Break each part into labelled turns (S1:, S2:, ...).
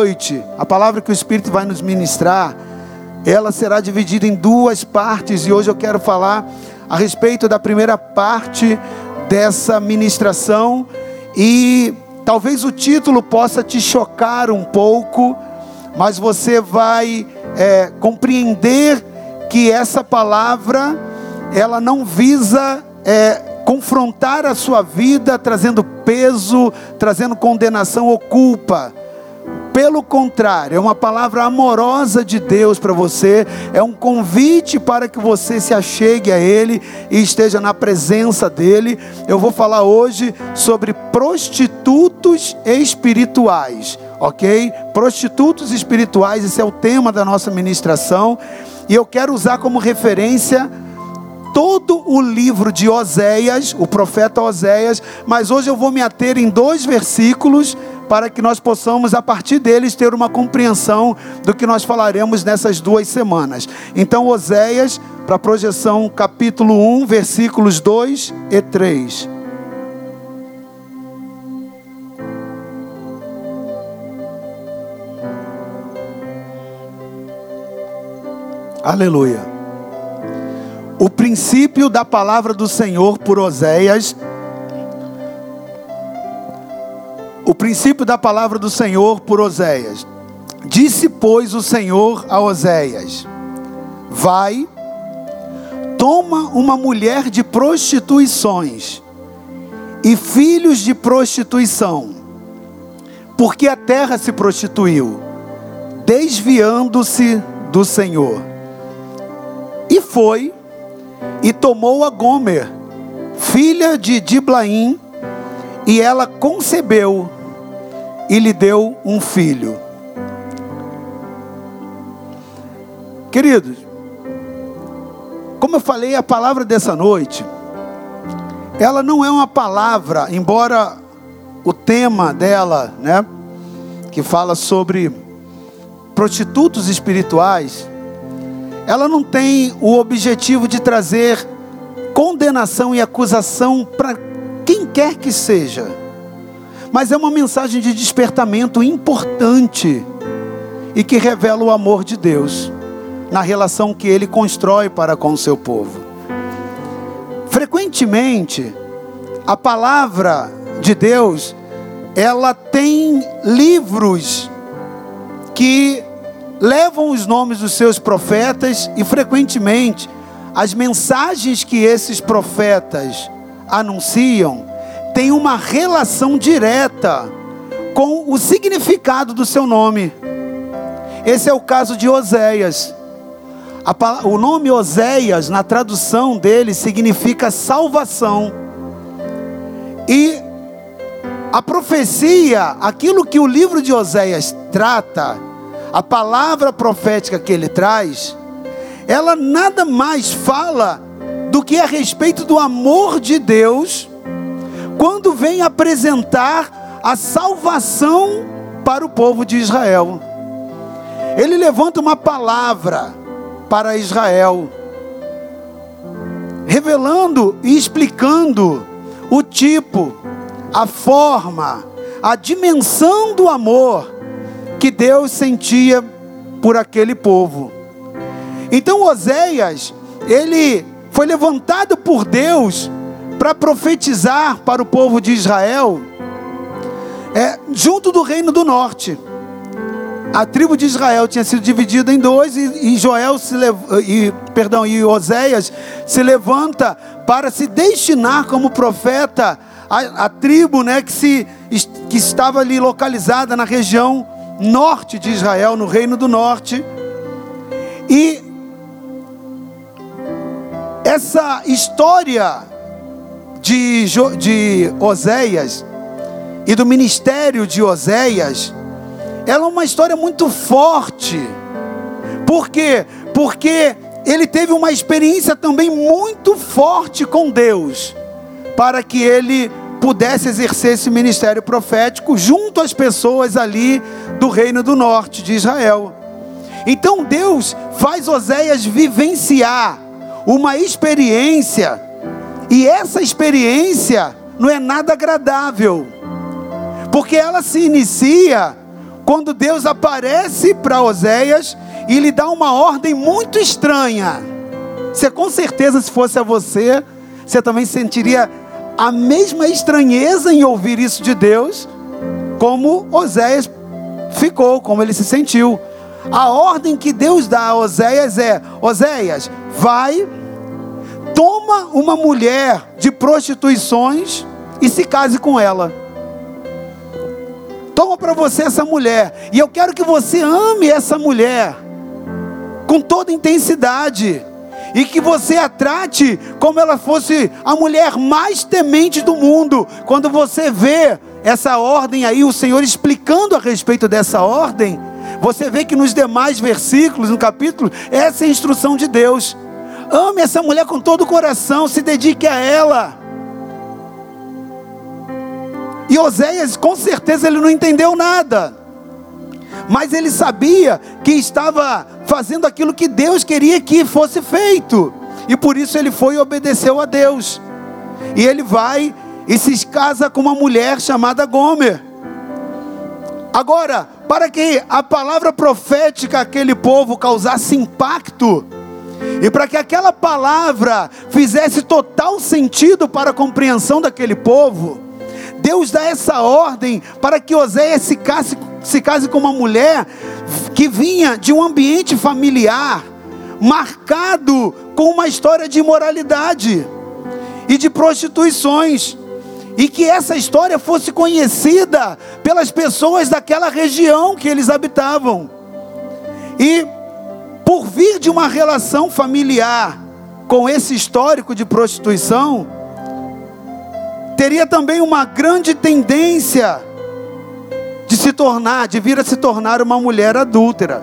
S1: noite, a palavra que o Espírito vai nos ministrar, ela será dividida em duas partes e hoje eu quero falar a respeito da primeira parte dessa ministração e talvez o título possa te chocar um pouco, mas você vai é, compreender que essa palavra ela não visa é, confrontar a sua vida trazendo peso, trazendo condenação ou culpa pelo contrário, é uma palavra amorosa de Deus para você, é um convite para que você se achegue a Ele e esteja na presença dEle. Eu vou falar hoje sobre prostitutos espirituais, ok? Prostitutos espirituais, esse é o tema da nossa ministração, e eu quero usar como referência todo o livro de Oséias, o profeta Oséias, mas hoje eu vou me ater em dois versículos para que nós possamos, a partir deles, ter uma compreensão do que nós falaremos nessas duas semanas. Então, Oséias, para a projeção, capítulo 1, versículos 2 e 3. Aleluia. O princípio da palavra do Senhor por Oséias o princípio da palavra do Senhor por Oséias. Disse, pois, o Senhor a Oséias: Vai, toma uma mulher de prostituições e filhos de prostituição, porque a terra se prostituiu, desviando-se do Senhor. E foi e tomou a Gomer, filha de Diblaim, e ela concebeu e lhe deu um filho. Queridos, como eu falei, a palavra dessa noite, ela não é uma palavra, embora o tema dela, né, que fala sobre prostitutos espirituais, ela não tem o objetivo de trazer condenação e acusação para quem quer que seja mas é uma mensagem de despertamento importante e que revela o amor de Deus na relação que ele constrói para com o seu povo. Frequentemente, a palavra de Deus, ela tem livros que levam os nomes dos seus profetas e frequentemente as mensagens que esses profetas anunciam tem uma relação direta com o significado do seu nome. Esse é o caso de Oséias. o nome Oséias, na tradução dele, significa salvação. E a profecia, aquilo que o livro de Oséias trata, a palavra profética que ele traz, ela nada mais fala do que a respeito do amor de Deus quando vem apresentar a salvação para o povo de Israel. Ele levanta uma palavra para Israel, revelando e explicando o tipo, a forma, a dimensão do amor que Deus sentia por aquele povo. Então Oséias, ele foi levantado por Deus para profetizar para o povo de Israel, é, junto do reino do norte. A tribo de Israel tinha sido dividida em dois e, e Joel se e, perdão, e Oséias se levanta para se destinar como profeta a tribo, né, que se que estava ali localizada na região norte de Israel, no reino do norte. E essa história de, de Oséias e do ministério de Oséias, ela é uma história muito forte. Por quê? Porque ele teve uma experiência também muito forte com Deus, para que ele pudesse exercer esse ministério profético junto às pessoas ali do reino do norte de Israel. Então Deus faz Oséias vivenciar uma experiência e essa experiência não é nada agradável, porque ela se inicia quando Deus aparece para Oséias e lhe dá uma ordem muito estranha. Você com certeza, se fosse a você, você também sentiria a mesma estranheza em ouvir isso de Deus, como Oséias ficou, como ele se sentiu. A ordem que Deus dá a Oséias é: Oséias, vai, toma uma mulher de prostituições e se case com ela. Toma para você essa mulher, e eu quero que você ame essa mulher com toda intensidade e que você a trate como ela fosse a mulher mais temente do mundo. Quando você vê essa ordem aí, o Senhor explicando a respeito dessa ordem, você vê que nos demais versículos, no capítulo, essa é a instrução de Deus. Ame essa mulher com todo o coração, se dedique a ela. E Oséias, com certeza, ele não entendeu nada. Mas ele sabia que estava fazendo aquilo que Deus queria que fosse feito. E por isso ele foi e obedeceu a Deus. E ele vai e se casa com uma mulher chamada Gomer. Agora, para que a palavra profética àquele povo causasse impacto, e para que aquela palavra fizesse total sentido para a compreensão daquele povo, Deus dá essa ordem para que Oséias se case, se case com uma mulher que vinha de um ambiente familiar marcado com uma história de imoralidade e de prostituições e que essa história fosse conhecida pelas pessoas daquela região que eles habitavam. E por vir de uma relação familiar com esse histórico de prostituição, teria também uma grande tendência de se tornar, de vir a se tornar uma mulher adúltera.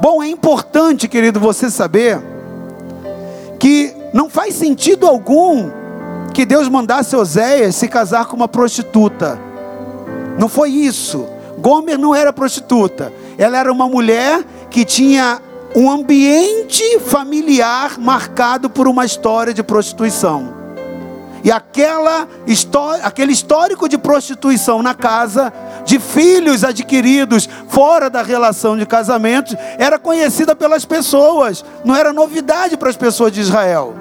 S1: Bom, é importante, querido, você saber que não faz sentido algum que Deus mandasse Oséias se casar com uma prostituta. Não foi isso. Gomer não era prostituta. Ela era uma mulher que tinha um ambiente familiar marcado por uma história de prostituição. E aquela aquele histórico de prostituição na casa, de filhos adquiridos fora da relação de casamento, era conhecida pelas pessoas, não era novidade para as pessoas de Israel.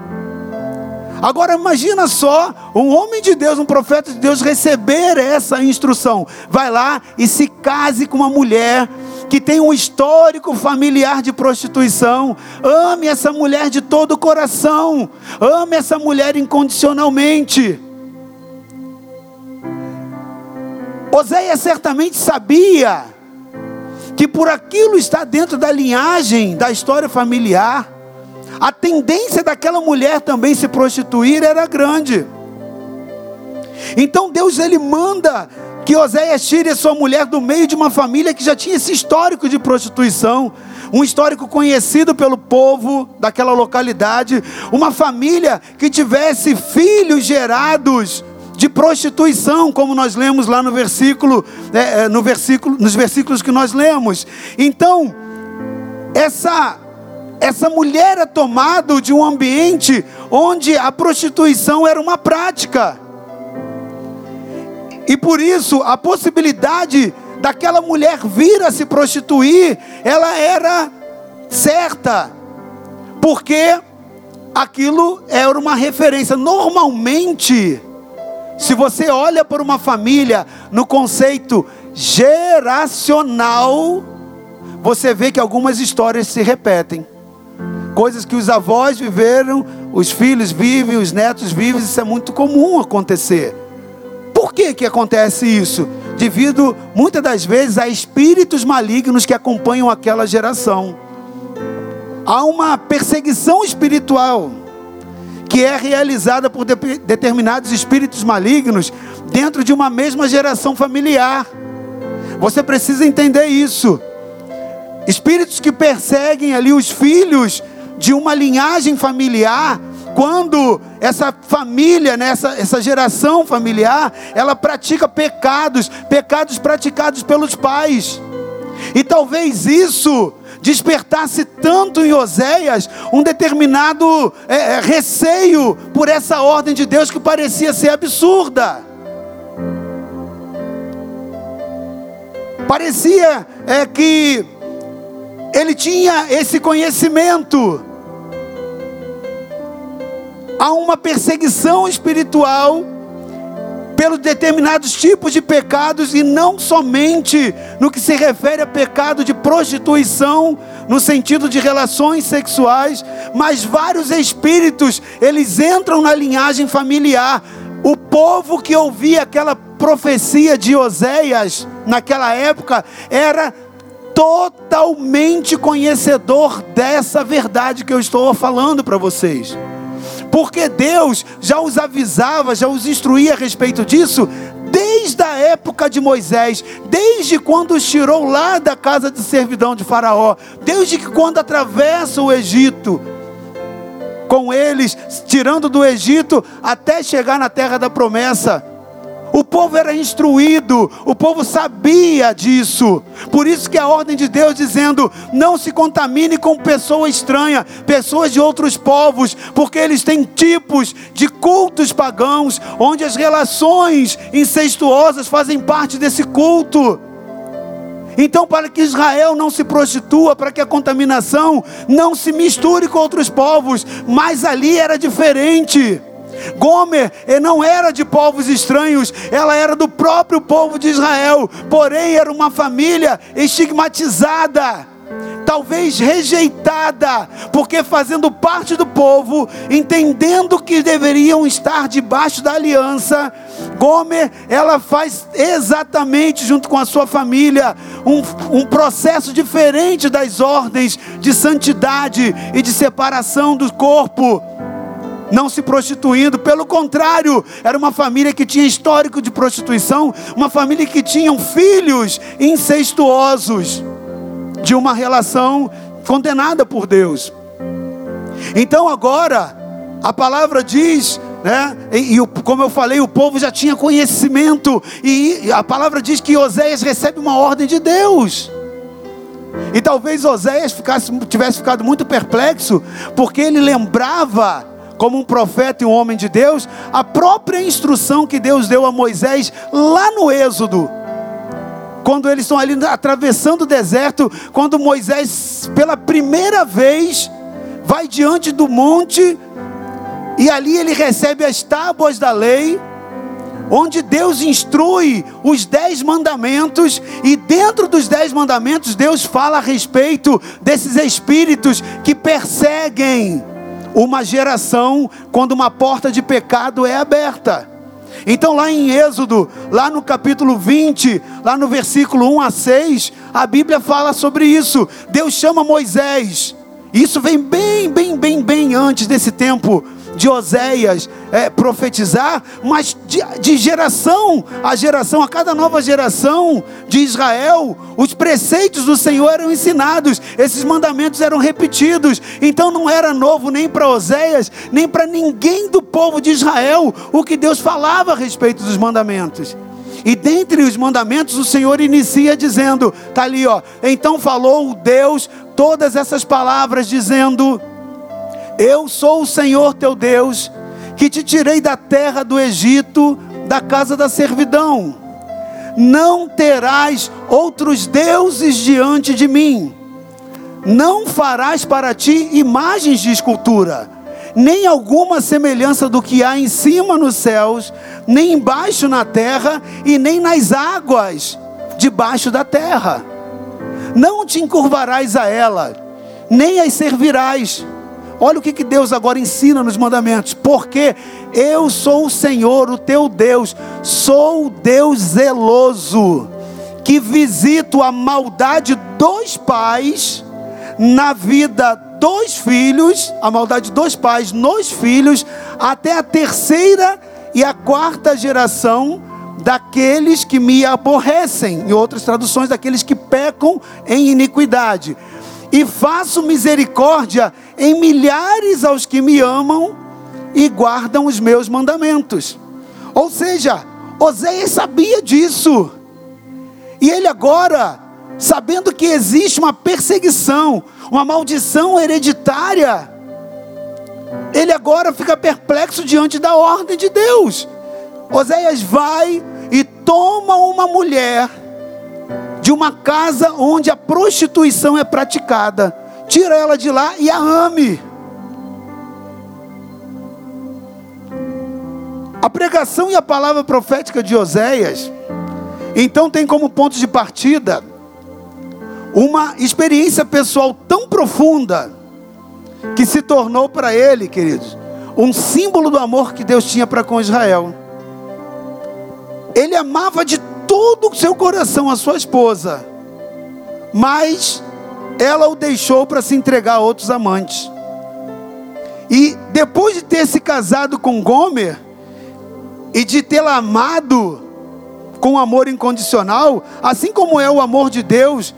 S1: Agora imagina só, um homem de Deus, um profeta de Deus receber essa instrução. Vai lá e se case com uma mulher que tem um histórico familiar de prostituição. Ame essa mulher de todo o coração. Ame essa mulher incondicionalmente. Oséias certamente sabia que por aquilo está dentro da linhagem da história familiar a tendência daquela mulher também se prostituir era grande. Então Deus ele manda que Oséias tire sua mulher do meio de uma família que já tinha esse histórico de prostituição, um histórico conhecido pelo povo daquela localidade, uma família que tivesse filhos gerados de prostituição, como nós lemos lá no versículo, é no versículo, nos versículos que nós lemos. Então, essa essa mulher é tomada de um ambiente onde a prostituição era uma prática. E por isso a possibilidade daquela mulher vir a se prostituir, ela era certa. Porque aquilo era uma referência. Normalmente, se você olha para uma família no conceito geracional, você vê que algumas histórias se repetem. Coisas que os avós viveram, os filhos vivem, os netos vivem, isso é muito comum acontecer. Que, que acontece isso? Devido, muitas das vezes, a espíritos malignos que acompanham aquela geração. Há uma perseguição espiritual que é realizada por de determinados espíritos malignos dentro de uma mesma geração familiar. Você precisa entender isso. Espíritos que perseguem ali os filhos de uma linhagem familiar, quando essa família, né, essa, essa geração familiar, ela pratica pecados, pecados praticados pelos pais. E talvez isso despertasse tanto em Oséias um determinado é, é, receio por essa ordem de Deus que parecia ser absurda. Parecia é, que ele tinha esse conhecimento. Há uma perseguição espiritual pelos determinados tipos de pecados e não somente no que se refere a pecado de prostituição, no sentido de relações sexuais, mas vários espíritos, eles entram na linhagem familiar. O povo que ouvia aquela profecia de Oséias naquela época era totalmente conhecedor dessa verdade que eu estou falando para vocês porque Deus já os avisava, já os instruía a respeito disso, desde a época de Moisés, desde quando os tirou lá da casa de servidão de Faraó, desde que quando atravessa o Egito, com eles, tirando do Egito até chegar na terra da promessa. O povo era instruído, o povo sabia disso. Por isso que a ordem de Deus dizendo: não se contamine com pessoa estranha, pessoas de outros povos, porque eles têm tipos de cultos pagãos, onde as relações incestuosas fazem parte desse culto. Então, para que Israel não se prostitua, para que a contaminação não se misture com outros povos, mas ali era diferente. Gomer não era de povos estranhos, ela era do próprio povo de Israel, porém era uma família estigmatizada talvez rejeitada, porque fazendo parte do povo, entendendo que deveriam estar debaixo da aliança, Gomer, ela faz exatamente junto com a sua família um, um processo diferente das ordens de santidade e de separação do corpo não se prostituindo, pelo contrário, era uma família que tinha histórico de prostituição, uma família que tinham filhos incestuosos de uma relação condenada por Deus. Então agora a palavra diz, né? E, e, como eu falei, o povo já tinha conhecimento e a palavra diz que Oséias recebe uma ordem de Deus. E talvez Oséias ficasse, tivesse ficado muito perplexo, porque ele lembrava como um profeta e um homem de Deus, a própria instrução que Deus deu a Moisés lá no Êxodo. Quando eles estão ali atravessando o deserto, quando Moisés, pela primeira vez, vai diante do monte, e ali ele recebe as tábuas da lei, onde Deus instrui os dez mandamentos, e dentro dos dez mandamentos, Deus fala a respeito desses espíritos que perseguem uma geração quando uma porta de pecado é aberta. Então, lá em Êxodo, lá no capítulo 20, lá no versículo 1 a 6, a Bíblia fala sobre isso. Deus chama Moisés. Isso vem bem, bem, bem, bem antes desse tempo de Oséias é, profetizar, mas de, de geração a geração, a cada nova geração de Israel, os preceitos do Senhor eram ensinados, esses mandamentos eram repetidos. Então não era novo nem para Oséias, nem para ninguém do povo de Israel o que Deus falava a respeito dos mandamentos. E dentre os mandamentos, o Senhor inicia dizendo: está ali, ó. Então falou Deus todas essas palavras, dizendo: eu sou o Senhor teu Deus, que te tirei da terra do Egito, da casa da servidão. Não terás outros deuses diante de mim. Não farás para ti imagens de escultura, nem alguma semelhança do que há em cima nos céus, nem embaixo na terra e nem nas águas debaixo da terra. Não te encurvarás a ela, nem as servirás Olha o que, que Deus agora ensina nos mandamentos. Porque eu sou o Senhor, o teu Deus, sou o Deus zeloso, que visito a maldade dos pais na vida dos filhos, a maldade dos pais nos filhos, até a terceira e a quarta geração daqueles que me aborrecem, em outras traduções, daqueles que pecam em iniquidade e faço misericórdia em milhares aos que me amam e guardam os meus mandamentos. Ou seja, Oséias sabia disso. E ele agora, sabendo que existe uma perseguição, uma maldição hereditária, ele agora fica perplexo diante da ordem de Deus. Oséias vai e toma uma mulher de uma casa onde a prostituição é praticada. Tira ela de lá e a ame. A pregação e a palavra profética de Oséias, então, tem como ponto de partida uma experiência pessoal tão profunda que se tornou para ele, queridos, um símbolo do amor que Deus tinha para com Israel. Ele amava de todo o seu coração a sua esposa, mas ela o deixou para se entregar a outros amantes. E depois de ter se casado com Gomer e de tê-la amado com amor incondicional, assim como é o amor de Deus,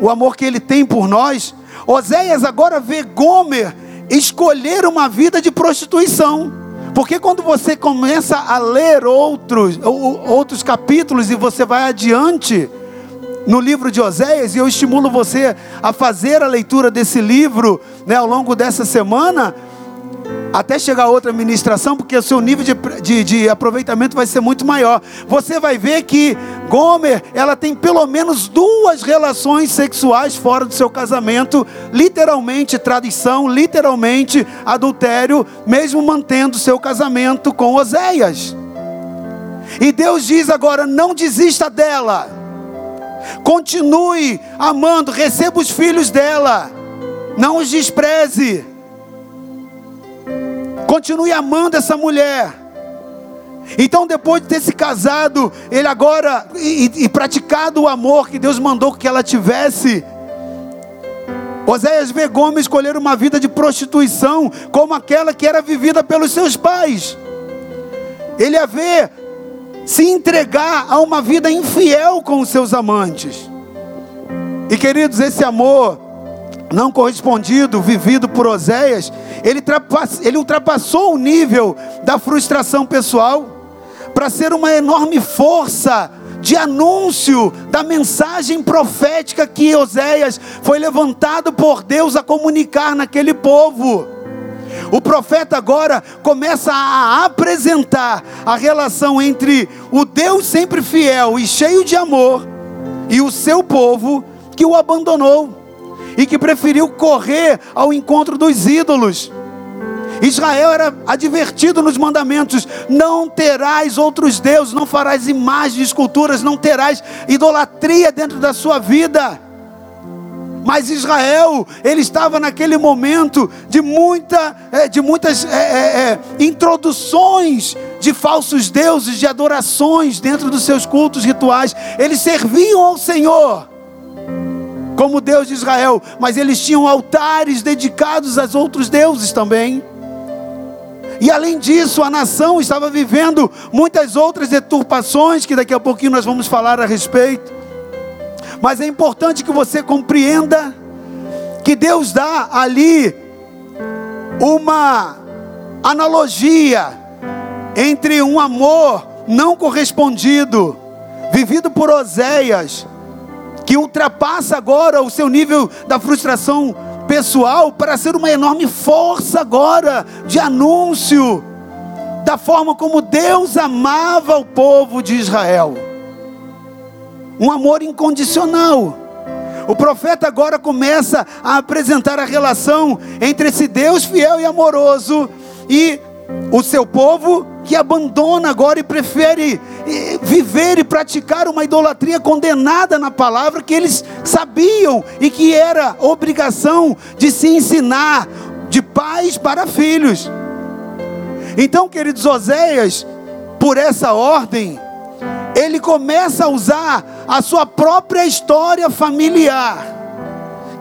S1: o amor que ele tem por nós, Oséias agora vê Gomer escolher uma vida de prostituição. Porque quando você começa a ler outros, outros capítulos e você vai adiante no livro de Oséias, e eu estimulo você a fazer a leitura desse livro né, ao longo dessa semana, até chegar a outra ministração, porque o seu nível de, de, de, aproveitamento vai ser muito maior. Você vai ver que Gomer, ela tem pelo menos duas relações sexuais fora do seu casamento, literalmente tradição, literalmente adultério, mesmo mantendo seu casamento com Oséias. E Deus diz agora: não desista dela, continue amando, receba os filhos dela, não os despreze. Continue amando essa mulher. Então, depois de ter se casado, ele agora e, e, praticado o amor que Deus mandou que ela tivesse, Oséias vê Gomes escolher uma vida de prostituição, como aquela que era vivida pelos seus pais. Ele a vê se entregar a uma vida infiel com os seus amantes. E queridos, esse amor não correspondido, vivido por Oséias, ele, ele ultrapassou o nível da frustração pessoal para ser uma enorme força de anúncio da mensagem profética que Oséias foi levantado por Deus a comunicar naquele povo. O profeta agora começa a apresentar a relação entre o Deus sempre fiel e cheio de amor e o seu povo que o abandonou e que preferiu correr ao encontro dos ídolos. Israel era advertido nos mandamentos: não terás outros deuses, não farás imagens, esculturas, não terás idolatria dentro da sua vida. Mas Israel, ele estava naquele momento de, muita, é, de muitas é, é, introduções de falsos deuses, de adorações dentro dos seus cultos rituais. Eles serviam ao Senhor como Deus de Israel, mas eles tinham altares dedicados a outros deuses também. E além disso, a nação estava vivendo muitas outras deturpações que daqui a pouquinho nós vamos falar a respeito. Mas é importante que você compreenda que Deus dá ali uma analogia entre um amor não correspondido, vivido por Oséias, que ultrapassa agora o seu nível da frustração pessoal para ser uma enorme força agora de anúncio da forma como Deus amava o povo de Israel. Um amor incondicional. O profeta agora começa a apresentar a relação entre esse Deus fiel e amoroso e o seu povo que abandona agora e prefere viver e praticar uma idolatria condenada na palavra que eles sabiam e que era obrigação de se ensinar de pais para filhos. Então, queridos Oséias, por essa ordem, ele começa a usar a sua própria história familiar,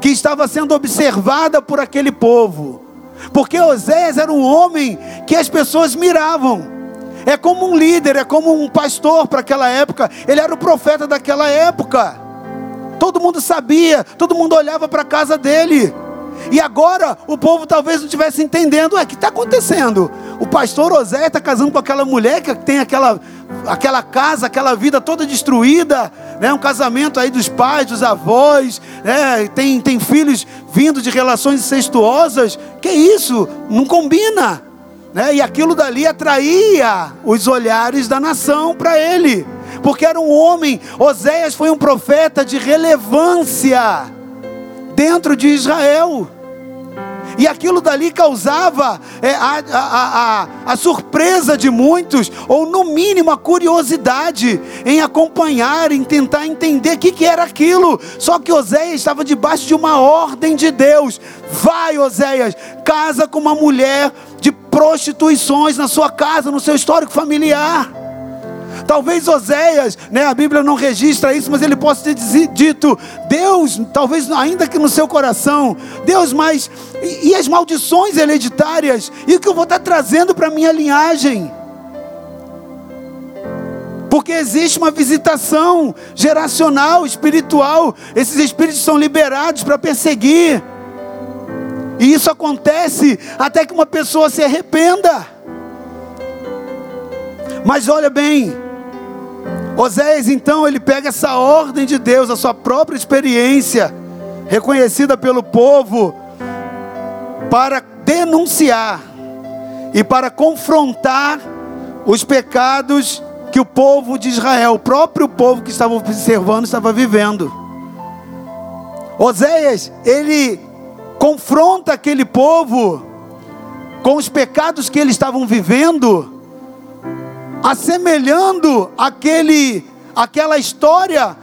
S1: que estava sendo observada por aquele povo, porque Oséias era um homem que as pessoas miravam é como um líder, é como um pastor para aquela época. Ele era o profeta daquela época. Todo mundo sabia, todo mundo olhava para a casa dele. E agora o povo talvez não estivesse entendendo, o que está acontecendo? O pastor Osé está casando com aquela mulher que tem aquela, aquela casa, aquela vida toda destruída, né? um casamento aí dos pais, dos avós, né? tem, tem filhos vindo de relações incestuosas. Que isso? Não combina né? e aquilo dali atraía os olhares da nação para ele, porque era um homem. Oséias foi um profeta de relevância dentro de Israel. E aquilo dali causava é, a, a, a, a, surpresa de muitos, ou no mínimo a curiosidade em acompanhar, em tentar entender o que, que era aquilo. Só que Oséias estava debaixo de uma ordem de Deus. Vai, Oséias, casa com uma mulher de prostituições na sua casa, no seu histórico familiar. Talvez Oséias, né, a Bíblia não registra isso, mas ele possa ter dito: Deus, talvez ainda que no seu coração, Deus, mas e, e as maldições hereditárias? E o que eu vou estar trazendo para a minha linhagem? Porque existe uma visitação geracional, espiritual, esses espíritos são liberados para perseguir. E isso acontece até que uma pessoa se arrependa. Mas olha bem, Oséias então ele pega essa ordem de Deus, a sua própria experiência, reconhecida pelo povo, para denunciar e para confrontar os pecados que o povo de Israel, o próprio povo que estava observando, estava vivendo. Oséias, ele confronta aquele povo com os pecados que eles estavam vivendo assemelhando aquele, aquela história,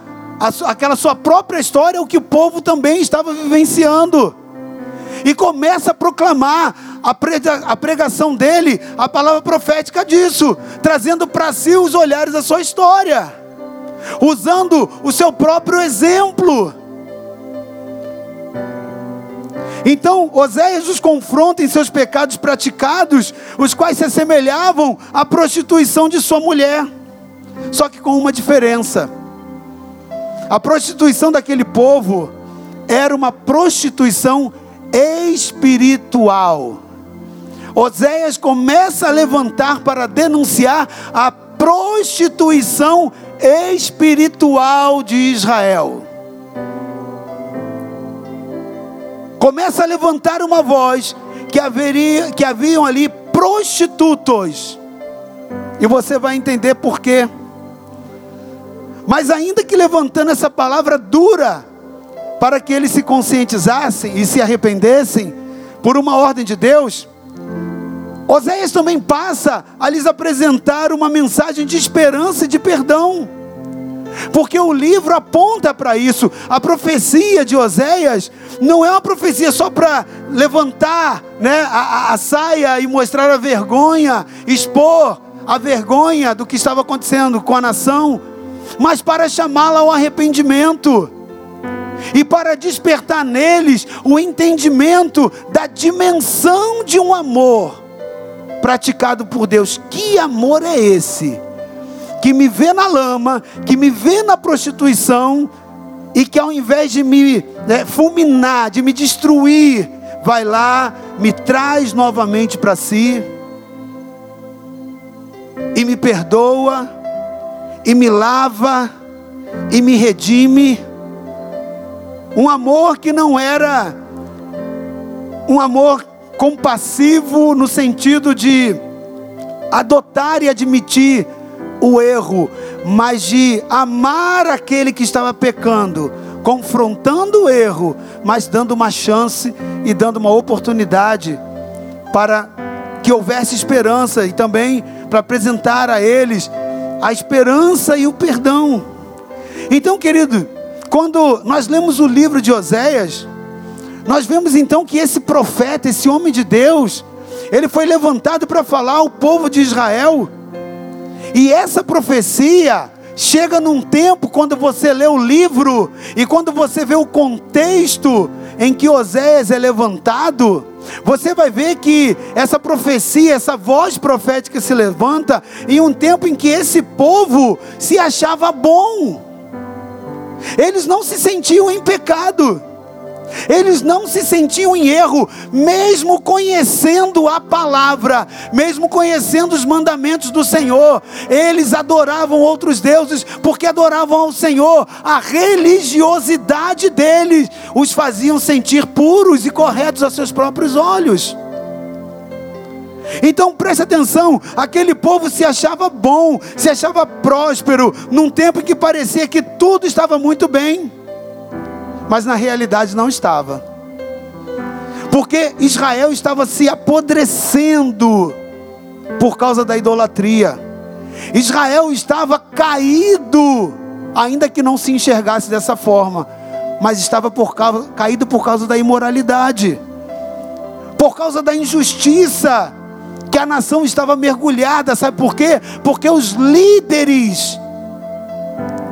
S1: aquela sua própria história, o que o povo também estava vivenciando. E começa a proclamar a pregação dele, a palavra profética disso, trazendo para si os olhares da sua história, usando o seu próprio exemplo. Então, Oséias os confronta em seus pecados praticados, os quais se assemelhavam à prostituição de sua mulher, só que com uma diferença. A prostituição daquele povo era uma prostituição espiritual. Oséias começa a levantar para denunciar a prostituição espiritual de Israel. Começa a levantar uma voz que, haveria, que haviam ali prostitutos. E você vai entender por quê. Mas ainda que levantando essa palavra dura, para que eles se conscientizassem e se arrependessem, por uma ordem de Deus, Oséias também passa a lhes apresentar uma mensagem de esperança e de perdão porque o livro aponta para isso. A profecia de Oséias não é uma profecia só para levantar né, a, a, saia e mostrar a vergonha, expor a vergonha do que estava acontecendo com a nação, mas para chamá-la ao arrependimento e para despertar neles o entendimento da dimensão de um amor praticado por Deus. Que amor é esse? Que me vê na lama, que me vê na prostituição, e que ao invés de me né, fulminar, de me destruir, vai lá, me traz novamente para si, e me perdoa, e me lava, e me redime. Um amor que não era um amor compassivo no sentido de adotar e admitir o erro, mas de amar aquele que estava pecando, confrontando o erro, mas dando uma chance e dando uma oportunidade para que houvesse esperança e também para apresentar a eles a esperança e o perdão. Então, querido, quando nós lemos o livro de Oséias, nós vemos então que esse profeta, esse homem de Deus, ele foi levantado para falar ao povo de Israel e essa profecia chega num tempo quando você lê o livro e quando você vê o contexto em que Oséias é levantado, você vai ver que essa profecia, essa voz profética se levanta em um tempo em que esse povo se achava bom. Eles não se sentiam em pecado. Eles não se sentiam em erro, mesmo conhecendo a palavra, mesmo conhecendo os mandamentos do Senhor. Eles adoravam outros deuses porque adoravam ao Senhor. A religiosidade deles os faziam sentir puros e corretos a seus próprios olhos. Então preste atenção: aquele povo se achava bom, se achava próspero, num tempo em que parecia que tudo estava muito bem, mas na realidade não estava, porque Israel estava se apodrecendo por causa da idolatria, Israel estava caído, ainda que não se enxergasse dessa forma, mas estava por causa, caído por causa da imoralidade, por causa da injustiça que a nação estava mergulhada, sabe por quê? Porque os líderes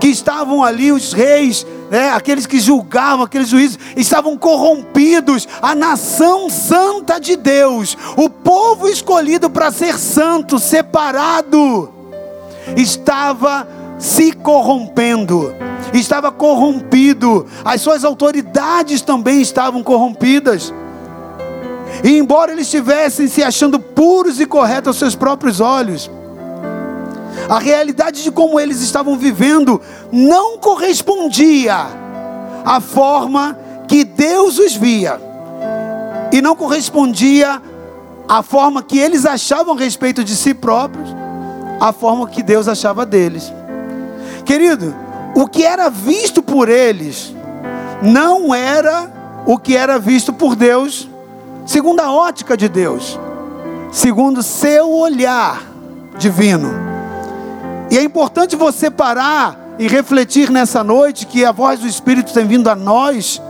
S1: que estavam ali, os reis, né, aqueles que julgavam, aqueles juízes, estavam corrompidos. A nação santa de Deus, o povo escolhido para ser santo, separado, estava se corrompendo, estava corrompido, as suas autoridades também estavam corrompidas. E embora eles estivessem se achando puros e corretos aos seus próprios olhos, a realidade de como eles estavam vivendo não correspondia à forma que Deus os via, e não correspondia à forma que eles achavam a respeito de si próprios, à forma que Deus achava deles. Querido, o que era visto por eles não era o que era visto por Deus segundo a ótica de Deus, segundo seu olhar divino. E é importante você parar e refletir nessa noite que a voz do Espírito tem vindo a nós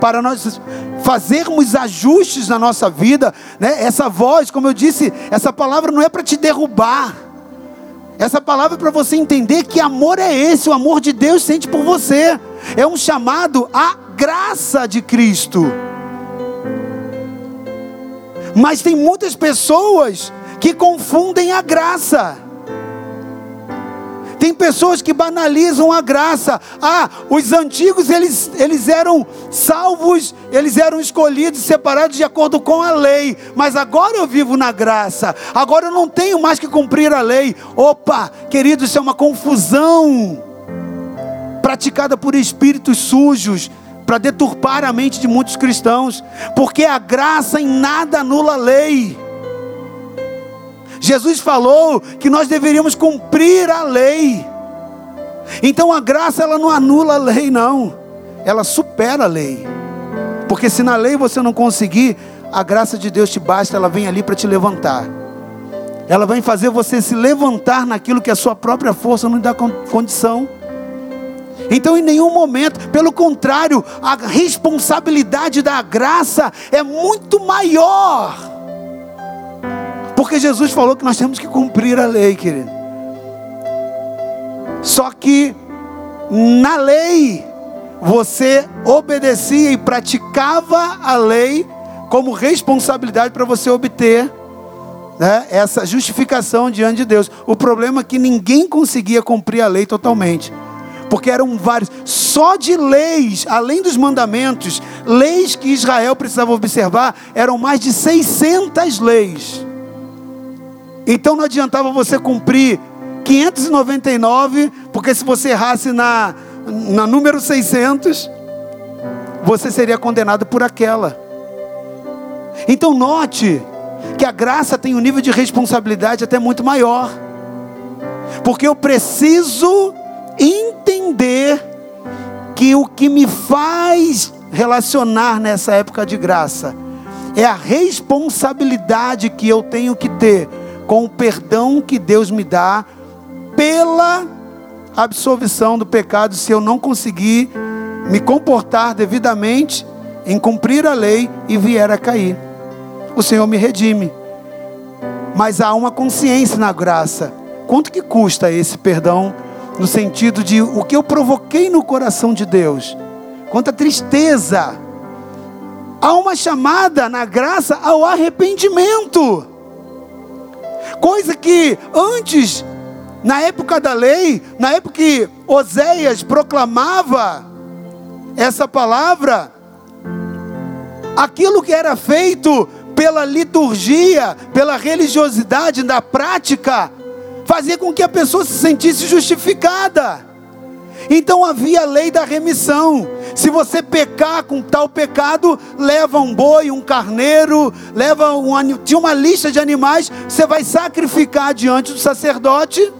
S1: para nós fazermos ajustes na nossa vida, né? Essa voz, como eu disse, essa palavra não é para te derrubar. Essa palavra é para você entender que amor é esse, o amor de Deus sente por você. É um chamado à graça de Cristo. Mas tem muitas pessoas que confundem a graça. Tem pessoas que banalizam a graça. Ah, os antigos eles, eles eram salvos, eles eram escolhidos, separados de acordo com a lei. Mas agora eu vivo na graça. Agora eu não tenho mais que cumprir a lei. Opa, querido, isso é uma confusão praticada por espíritos sujos para deturpar a mente de muitos cristãos, porque a graça em nada anula a lei. Jesus falou que nós deveríamos cumprir a lei. Então a graça ela não anula a lei não. Ela supera a lei. Porque se na lei você não conseguir, a graça de Deus te basta, ela vem ali para te levantar. Ela vai fazer você se levantar naquilo que a sua própria força não dá condição. Então, em nenhum momento, pelo contrário, a responsabilidade da graça é muito maior. Porque Jesus falou que nós temos que cumprir a lei, querido. Só que na lei você obedecia e praticava a lei como responsabilidade para você obter né, essa justificação diante de Deus. O problema é que ninguém conseguia cumprir a lei totalmente porque eram vários, só de leis, além dos mandamentos, leis que Israel precisava observar, eram mais de 600 leis. Então não adiantava você cumprir 599, porque se você errasse na, na número 600, você seria condenado por aquela. Então note que a graça tem um nível de responsabilidade até muito maior. Porque eu preciso entender que o que me faz relacionar nessa época de graça é a responsabilidade que eu tenho que ter com o perdão que Deus me dá pela absolvição do pecado se eu não conseguir me comportar devidamente em cumprir a lei e vier a cair. O Senhor me redime. Mas há uma consciência na graça. Quanto que custa esse perdão no sentido de o que eu provoquei no coração de Deus, quanta tristeza. Há uma chamada na graça ao arrependimento, coisa que antes, na época da lei, na época que Oséias proclamava essa palavra, aquilo que era feito pela liturgia, pela religiosidade, da prática, fazia com que a pessoa se sentisse justificada. Então havia a lei da remissão. Se você pecar com tal pecado, leva um boi, um carneiro, leva um tinha uma lista de animais, você vai sacrificar diante do sacerdote.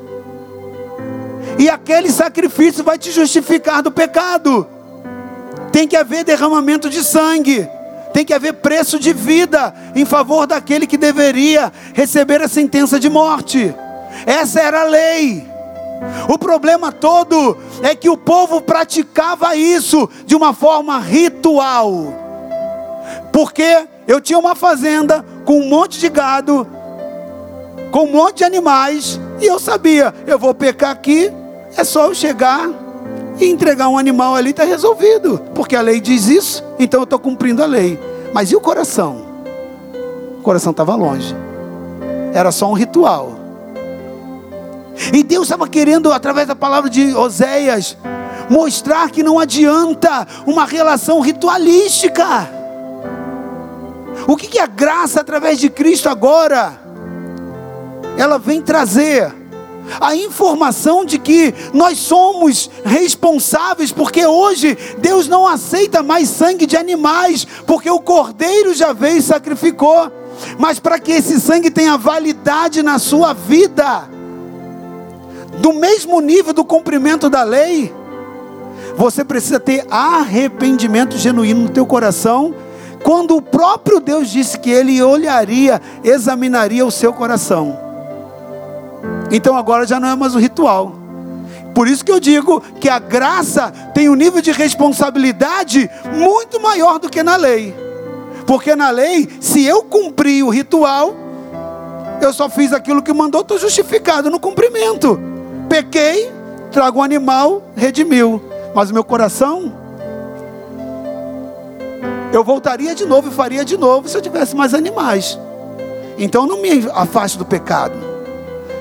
S1: E aquele sacrifício vai te justificar do pecado. Tem que haver derramamento de sangue. Tem que haver preço de vida em favor daquele que deveria receber a sentença de morte. Essa era a lei. O problema todo é que o povo praticava isso de uma forma ritual. Porque eu tinha uma fazenda com um monte de gado, com um monte de animais, e eu sabia, eu vou pecar aqui, é só eu chegar e entregar um animal ali, está resolvido. Porque a lei diz isso, então eu estou cumprindo a lei. Mas e o coração? O coração estava longe. Era só um ritual. E Deus estava querendo, através da palavra de Oséias, mostrar que não adianta uma relação ritualística. O que, que a graça através de Cristo agora? Ela vem trazer a informação de que nós somos responsáveis, porque hoje Deus não aceita mais sangue de animais, porque o cordeiro já veio e sacrificou. Mas para que esse sangue tenha validade na sua vida, do mesmo nível do cumprimento da lei, você precisa ter arrependimento genuíno no teu coração, quando o próprio Deus disse que ele olharia, examinaria o seu coração. Então agora já não é mais um ritual. Por isso que eu digo que a graça tem um nível de responsabilidade muito maior do que na lei. Porque na lei, se eu cumprir o ritual, eu só fiz aquilo que mandou, estou justificado no cumprimento pequei, trago um animal, redimiu. Mas o meu coração, eu voltaria de novo e faria de novo se eu tivesse mais animais. Então eu não me afasto do pecado.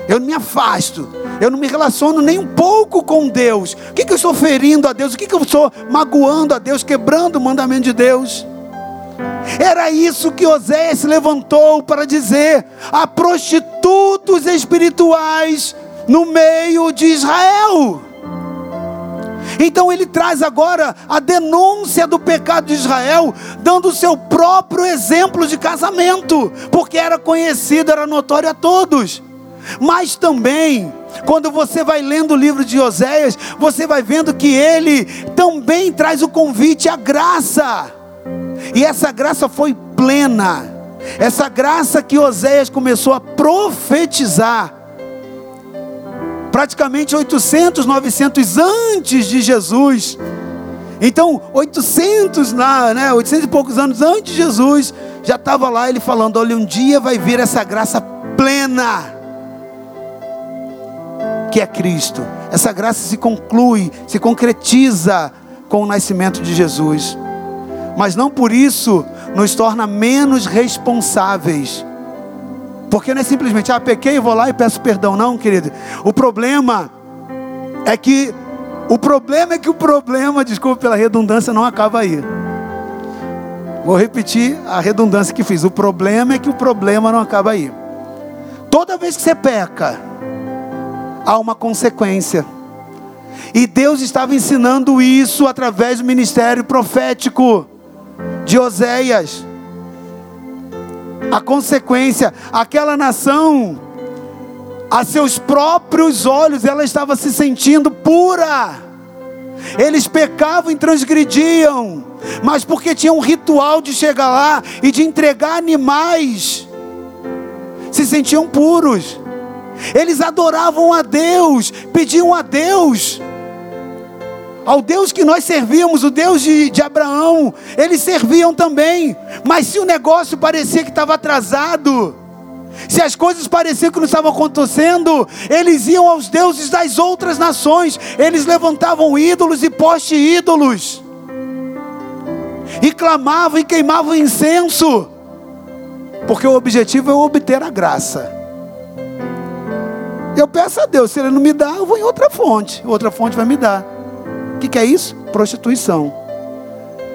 S1: Eu não me afasto. Eu não me relaciono nem um pouco com Deus. O que, que eu estou ferindo a Deus? O que, que eu estou magoando a Deus, quebrando o mandamento de Deus? Era isso que Oséias se levantou para dizer a prostitutos espirituais no meio de Israel. Então ele traz agora a denúncia do pecado de Israel, dando o seu próprio exemplo de casamento, porque era conhecido, era notório a todos. Mas também, quando você vai lendo o livro de Oséias, você vai vendo que ele também traz o convite à graça. E essa graça foi plena. Essa graça que Oséias começou a profetizar praticamente 800, 900 antes de Jesus. Então, 800 lá, né, 800 e poucos anos antes de Jesus, já estava lá ele falando: olha, um dia vai vir essa graça plena, que é Cristo. Essa graça se conclui, se concretiza com o nascimento de Jesus. Mas não por isso nos torna menos responsáveis porque não é simplesmente, ah, pequei, vou lá e peço perdão. Não, querido. O problema é que, o problema é que o problema, desculpa pela redundância, não acaba aí. Vou repetir a redundância que fiz. O problema é que o problema não acaba aí. Toda vez que você peca, há uma consequência. E Deus estava ensinando isso através do ministério profético de Oséias a consequência, aquela nação, a seus próprios olhos, ela estava se sentindo pura. Eles pecavam e transgrediam, mas porque tinha um ritual de chegar lá e de entregar animais, se sentiam puros. Eles adoravam a Deus, pediam a Deus ao Deus que nós servíamos, o Deus de, de Abraão, eles serviam também, mas se o negócio parecia que estava atrasado, se as coisas pareciam que não estavam acontecendo, eles iam aos deuses das outras nações, eles levantavam ídolos e poste ídolos, e clamavam e queimavam incenso, porque o objetivo é obter a graça. Eu peço a Deus, se Ele não me dá, eu vou em outra fonte, outra fonte vai me dar que, que é isso? Prostituição.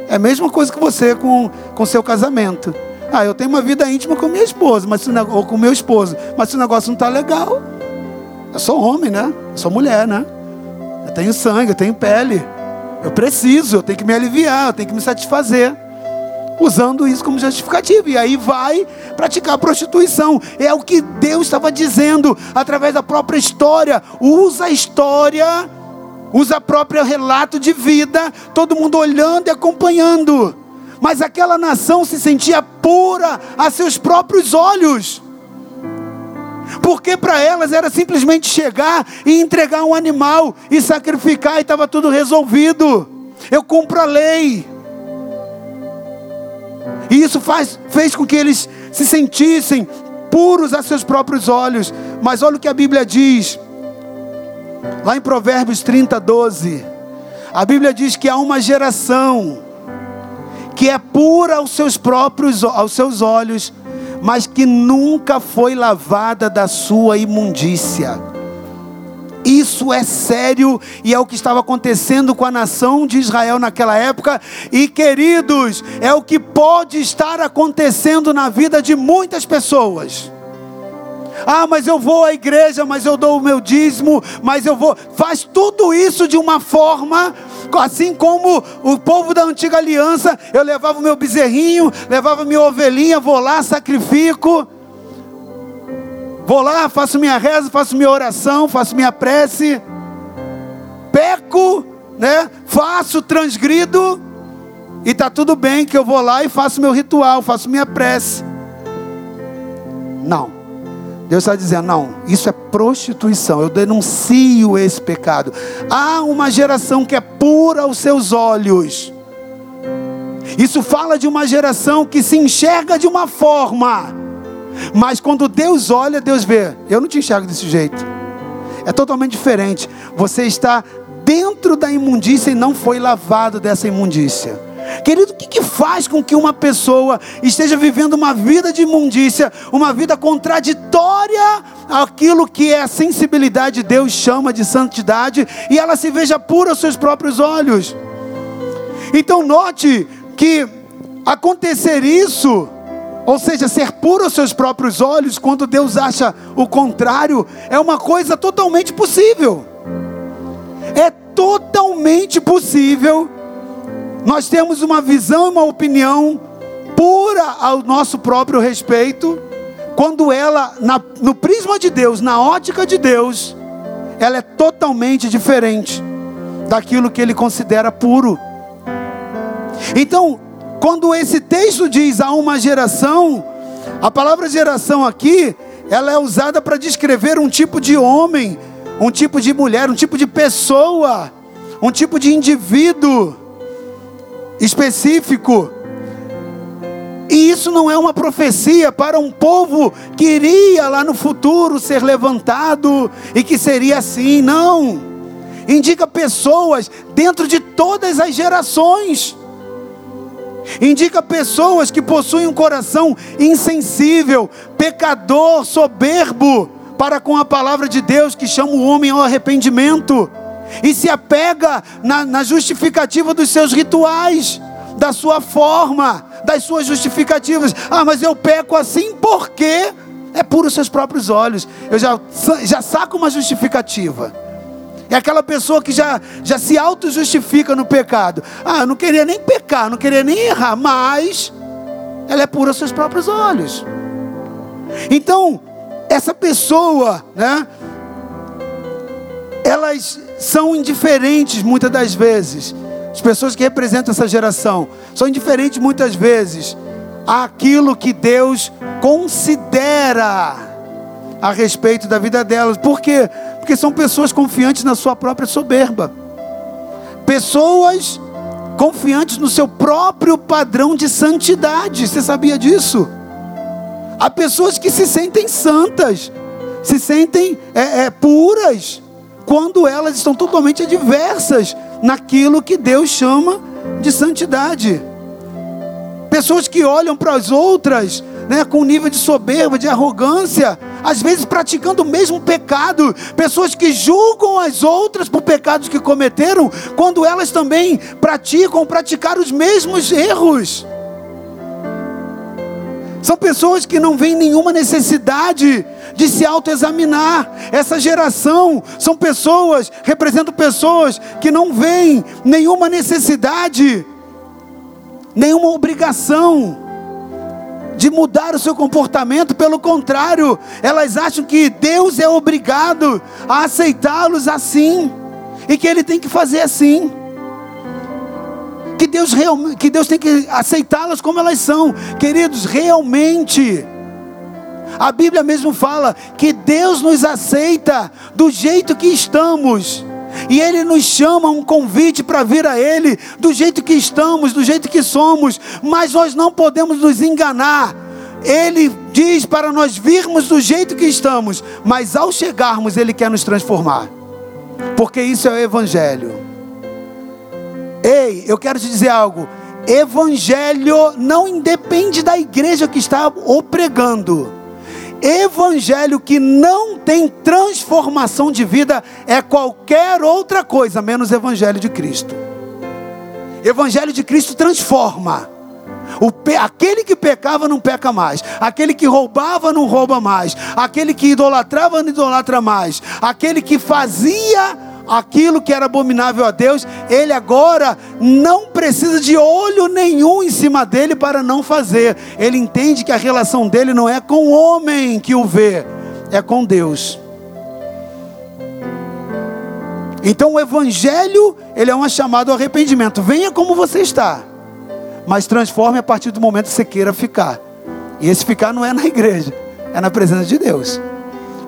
S1: É a mesma coisa que você com, com seu casamento. Ah, eu tenho uma vida íntima com minha esposa, mas se, ou com meu esposo, mas se o negócio não está legal, eu sou homem, né? Eu sou mulher, né? Eu tenho sangue, eu tenho pele. Eu preciso, eu tenho que me aliviar, eu tenho que me satisfazer. Usando isso como justificativo. E aí vai praticar prostituição. É o que Deus estava dizendo através da própria história. Usa a história, usa próprio relato de vida, todo mundo olhando e acompanhando. Mas aquela nação se sentia pura a seus próprios olhos porque para elas era simplesmente chegar e entregar um animal e sacrificar e estava tudo resolvido. Eu cumpro a lei. E isso faz, fez com que eles se sentissem puros a seus próprios olhos. Mas olha o que a Bíblia diz, lá em Provérbios 30, 12. A Bíblia diz que há uma geração que é pura aos seus próprios aos seus olhos, mas que nunca foi lavada da sua imundícia. Isso é sério e é o que estava acontecendo com a nação de Israel naquela época. E queridos, é o que pode estar acontecendo na vida de muitas pessoas. Ah, mas eu vou à igreja, mas eu dou o meu dízimo, mas eu vou. Faz tudo isso de uma forma, assim como o povo da antiga aliança, eu levava o meu bezerrinho, levava minha ovelhinha, vou lá, sacrifico. Vou lá, faço minha reza, faço minha oração, faço minha prece. Peco, né? Faço, transgrido. E tá tudo bem que eu vou lá e faço meu ritual, faço minha prece. Não. Deus está dizendo: não, isso é prostituição. Eu denuncio esse pecado. Há uma geração que é pura aos seus olhos. Isso fala de uma geração que se enxerga de uma forma, mas quando Deus olha, Deus vê. Eu não te enxergo desse jeito. É totalmente diferente. Você está dentro da imundícia e não foi lavado dessa imundícia. Querido, o que, que faz com que uma pessoa esteja vivendo uma vida de imundícia, uma vida contraditória àquilo que é a sensibilidade de Deus chama de santidade, e ela se veja pura aos seus próprios olhos? Então, note que acontecer isso, ou seja, ser puro aos seus próprios olhos, quando Deus acha o contrário, é uma coisa totalmente possível. É totalmente possível nós temos uma visão e uma opinião pura ao nosso próprio respeito, quando ela, na, no prisma de Deus, na ótica de Deus, ela é totalmente diferente daquilo que ele considera puro. Então, quando esse texto diz a uma geração, a palavra geração aqui, ela é usada para descrever um tipo de homem, um tipo de mulher, um tipo de pessoa, um tipo de indivíduo específico. E isso não é uma profecia para um povo que iria lá no futuro ser levantado e que seria assim, não. Indica pessoas dentro de todas as gerações. Indica pessoas que possuem um coração insensível, pecador, soberbo para com a palavra de Deus que chama o homem ao arrependimento e se apega na, na justificativa dos seus rituais, da sua forma, das suas justificativas. Ah, mas eu peco assim porque é por os seus próprios olhos. Eu já, já saco uma justificativa. É aquela pessoa que já, já se auto-justifica no pecado. Ah, não queria nem pecar, não queria nem errar, mas ela é pura aos seus próprios olhos. Então, essa pessoa, né? Elas são indiferentes muitas das vezes. As pessoas que representam essa geração são indiferentes muitas vezes àquilo que Deus considera a respeito da vida delas. Por quê? Porque são pessoas confiantes na sua própria soberba. Pessoas confiantes no seu próprio padrão de santidade. Você sabia disso? Há pessoas que se sentem santas, se sentem é, é, puras quando elas estão totalmente adversas naquilo que Deus chama de santidade. Pessoas que olham para as outras né, com nível de soberba, de arrogância, às vezes praticando o mesmo pecado. Pessoas que julgam as outras por pecados que cometeram, quando elas também praticam, praticar os mesmos erros. São pessoas que não veem nenhuma necessidade de se autoexaminar. Essa geração são pessoas, representam pessoas que não veem nenhuma necessidade, nenhuma obrigação de mudar o seu comportamento, pelo contrário, elas acham que Deus é obrigado a aceitá-los assim e que ele tem que fazer assim que Deus, real, que Deus tem que aceitá-las como elas são. Queridos, realmente. A Bíblia mesmo fala que Deus nos aceita do jeito que estamos. E Ele nos chama um convite para vir a Ele, do jeito que estamos, do jeito que somos, mas nós não podemos nos enganar. Ele diz para nós virmos do jeito que estamos, mas ao chegarmos, Ele quer nos transformar, porque isso é o Evangelho. Ei, eu quero te dizer algo. Evangelho não independe da igreja que está o pregando. Evangelho que não tem transformação de vida é qualquer outra coisa menos evangelho de Cristo. Evangelho de Cristo transforma. Pe... Aquele que pecava não peca mais, aquele que roubava não rouba mais, aquele que idolatrava não idolatra mais, aquele que fazia aquilo que era abominável a Deus, ele agora não precisa de olho nenhum em cima dele para não fazer. Ele entende que a relação dele não é com o homem que o vê, é com Deus. Então o evangelho, ele é uma chamada ao arrependimento. Venha como você está, mas transforme a partir do momento que você queira ficar. E esse ficar não é na igreja, é na presença de Deus.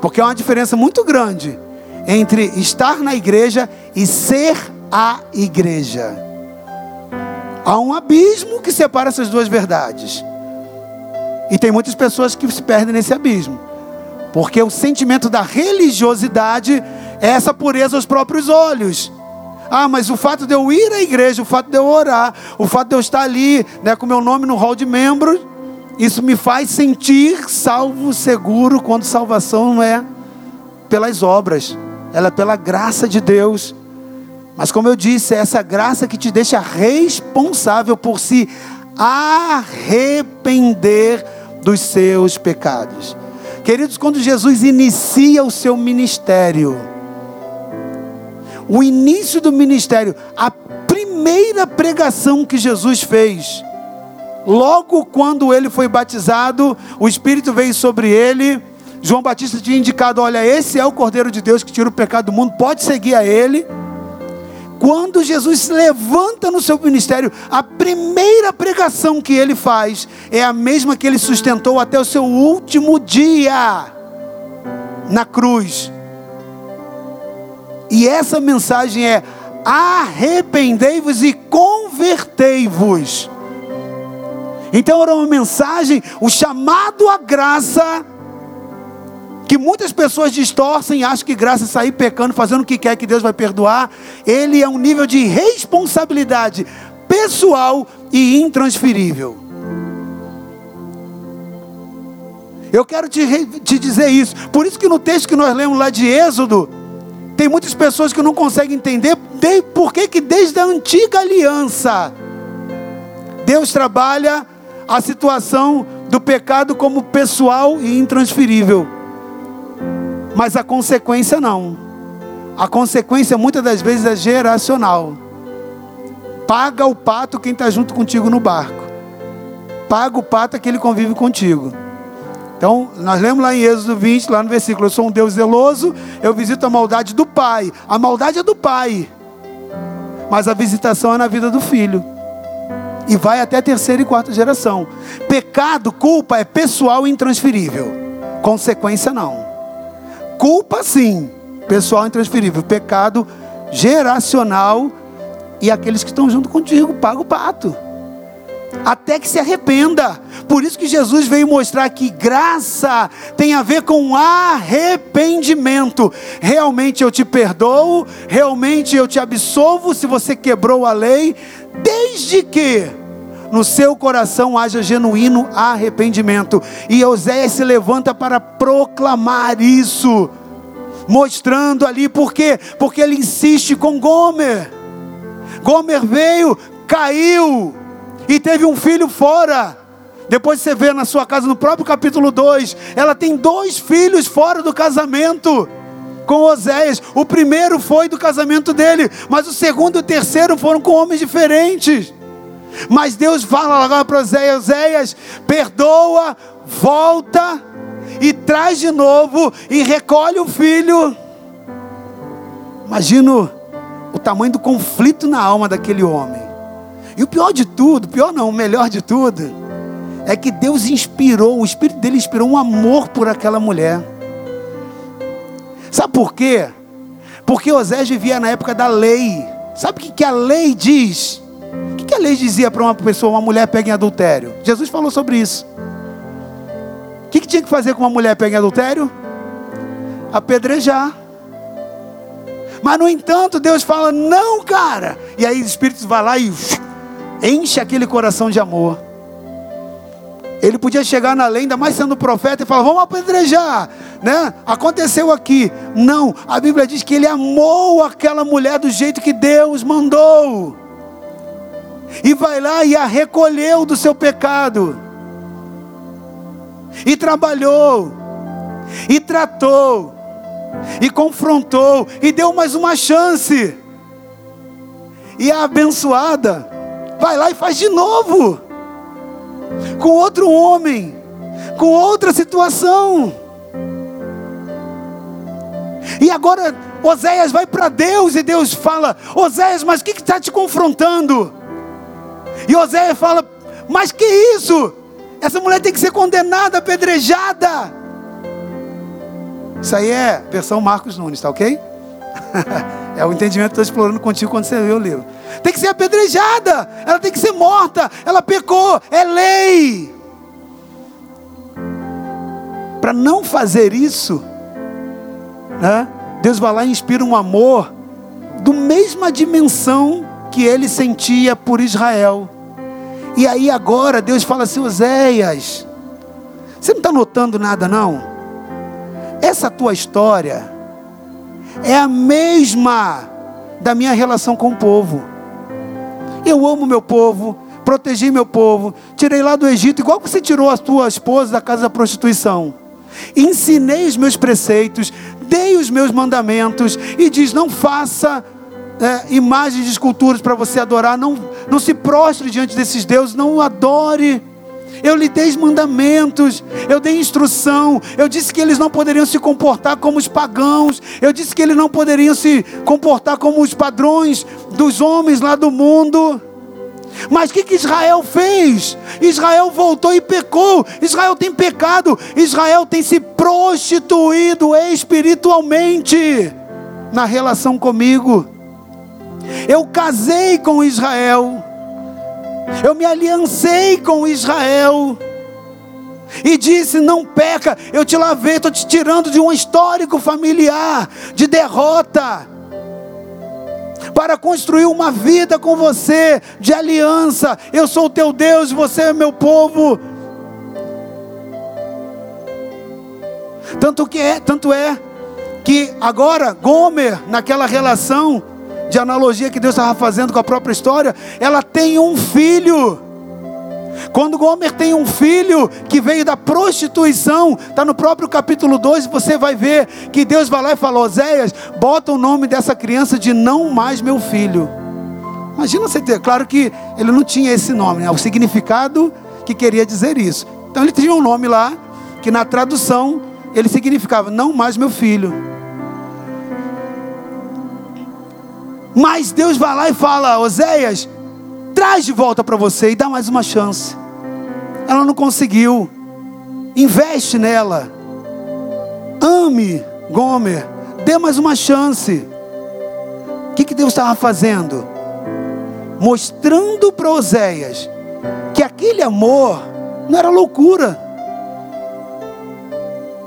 S1: Porque é uma diferença muito grande entre estar na igreja e ser a igreja. Há um abismo que separa essas duas verdades. E tem muitas pessoas que se perdem nesse abismo. Porque o sentimento da religiosidade é essa pureza aos próprios olhos. Ah, mas o fato de eu ir à igreja, o fato de eu orar, o fato de eu estar ali, né, com meu nome no hall de membros, isso me faz sentir salvo, seguro, quando salvação não é pelas obras ela é pela graça de Deus. Mas como eu disse, é essa graça que te deixa responsável por se arrepender dos seus pecados. Queridos, quando Jesus inicia o seu ministério, o início do ministério, a primeira pregação que Jesus fez, logo quando ele foi batizado, o Espírito veio sobre ele João Batista tinha indicado: olha, esse é o Cordeiro de Deus que tira o pecado do mundo, pode seguir a ele. Quando Jesus se levanta no seu ministério, a primeira pregação que ele faz é a mesma que ele sustentou até o seu último dia na cruz. E essa mensagem é: arrependei-vos e convertei-vos. Então era uma mensagem, o chamado à graça que muitas pessoas distorcem acham que graça é sair pecando, fazendo o que quer que Deus vai perdoar. Ele é um nível de responsabilidade pessoal e intransferível. Eu quero te, te dizer isso. Por isso que no texto que nós lemos lá de Êxodo, tem muitas pessoas que não conseguem entender de, por que, que desde a antiga aliança Deus trabalha a situação do pecado como pessoal e intransferível mas a consequência não. A consequência muitas das vezes é geracional. Paga o pato quem está junto contigo no barco. Paga o pato aquele que convive contigo. Então, nós lemos lá em Êxodo 20, lá no versículo: Eu sou um Deus zeloso, eu visito a maldade do pai. A maldade é do pai, mas a visitação é na vida do filho. E vai até a terceira e quarta geração. Pecado, culpa é pessoal e intransferível. Consequência não. Culpa sim, pessoal intransferível. Pecado geracional e aqueles que estão junto contigo, paga o pato. Até que se arrependa. Por isso que Jesus veio mostrar que graça tem a ver com arrependimento. Realmente eu te perdoo, realmente eu te absolvo se você quebrou a lei, desde que no seu coração haja genuíno arrependimento. E Oséias se levanta para proclamar isso, mostrando ali por quê? Porque ele insiste com Gomer. Gomer veio, caiu e teve um filho fora Depois você vê na sua casa, no próprio capítulo 2, ela tem dois filhos fora do casamento com Oséias. O primeiro foi do casamento dele, mas o segundo e o terceiro foram com homens diferentes. Mas Deus fala agora para Oséias: Oséias, perdoa, volta e traz de novo e recolhe o filho. Imagino o tamanho do conflito na alma daquele homem. E o pior de tudo, pior não, o melhor de tudo, é que Deus inspirou, o Espírito dele inspirou um amor por aquela mulher. Sabe por quê? Porque Osés vivia na época da lei. Sabe o que a lei diz? Que a lei dizia para uma pessoa, uma mulher pega em adultério? Jesus falou sobre isso. O que tinha que fazer com uma mulher pega em adultério? Apedrejar. Mas no entanto, Deus fala: não, cara. E aí o Espírito vai lá e enche aquele coração de amor. Ele podia chegar na lei, ainda mais sendo profeta, e falar: vamos apedrejar, né? Aconteceu aqui. Não, a Bíblia diz que ele amou aquela mulher do jeito que Deus mandou. E vai lá e a recolheu do seu pecado. E trabalhou. E tratou e confrontou, e deu mais uma chance. E a abençoada vai lá e faz de novo, com outro homem, com outra situação. E agora Oséias vai para Deus e Deus fala: Oséias, mas o que está te confrontando? E Oséias fala: Mas que isso? Essa mulher tem que ser condenada, apedrejada. Isso aí é versão Marcos Nunes, tá ok? é o entendimento que estou explorando contigo quando você lê o livro. Tem que ser apedrejada, ela tem que ser morta, ela pecou, é lei. Para não fazer isso, né, Deus vai lá e inspira um amor do mesma dimensão que ele sentia por Israel. E aí agora Deus fala assim, Oséias, você não está notando nada não? Essa tua história é a mesma da minha relação com o povo. Eu amo meu povo, protegi meu povo, tirei lá do Egito, igual você tirou a tua esposa da casa da prostituição. Ensinei os meus preceitos, dei os meus mandamentos e diz: não faça é, imagens de esculturas para você adorar, não, não se prostre diante desses deuses, não adore eu lhe dei mandamentos, eu dei instrução, eu disse que eles não poderiam se comportar como os pagãos, eu disse que eles não poderiam se comportar como os padrões dos homens lá do mundo. Mas o que, que Israel fez? Israel voltou e pecou. Israel tem pecado. Israel tem se prostituído espiritualmente na relação comigo. Eu casei com Israel eu me aliancei com Israel. E disse: Não peca, eu te lavei, estou te tirando de um histórico familiar, de derrota, para construir uma vida com você, de aliança. Eu sou o teu Deus, você é meu povo. Tanto que é, tanto é que agora Gomer, naquela relação, de analogia que Deus estava fazendo com a própria história, ela tem um filho. Quando Gomer tem um filho que veio da prostituição, está no próprio capítulo 2, você vai ver que Deus vai lá e fala: Oséias, bota o nome dessa criança de não mais meu filho. Imagina você ter, claro que ele não tinha esse nome, né? o significado que queria dizer isso. Então ele tinha um nome lá, que na tradução ele significava não mais meu filho. Mas Deus vai lá e fala: Oséias, traz de volta para você e dá mais uma chance. Ela não conseguiu. Investe nela. Ame Gomer. Dê mais uma chance. O que, que Deus estava fazendo? Mostrando para Oséias que aquele amor não era loucura.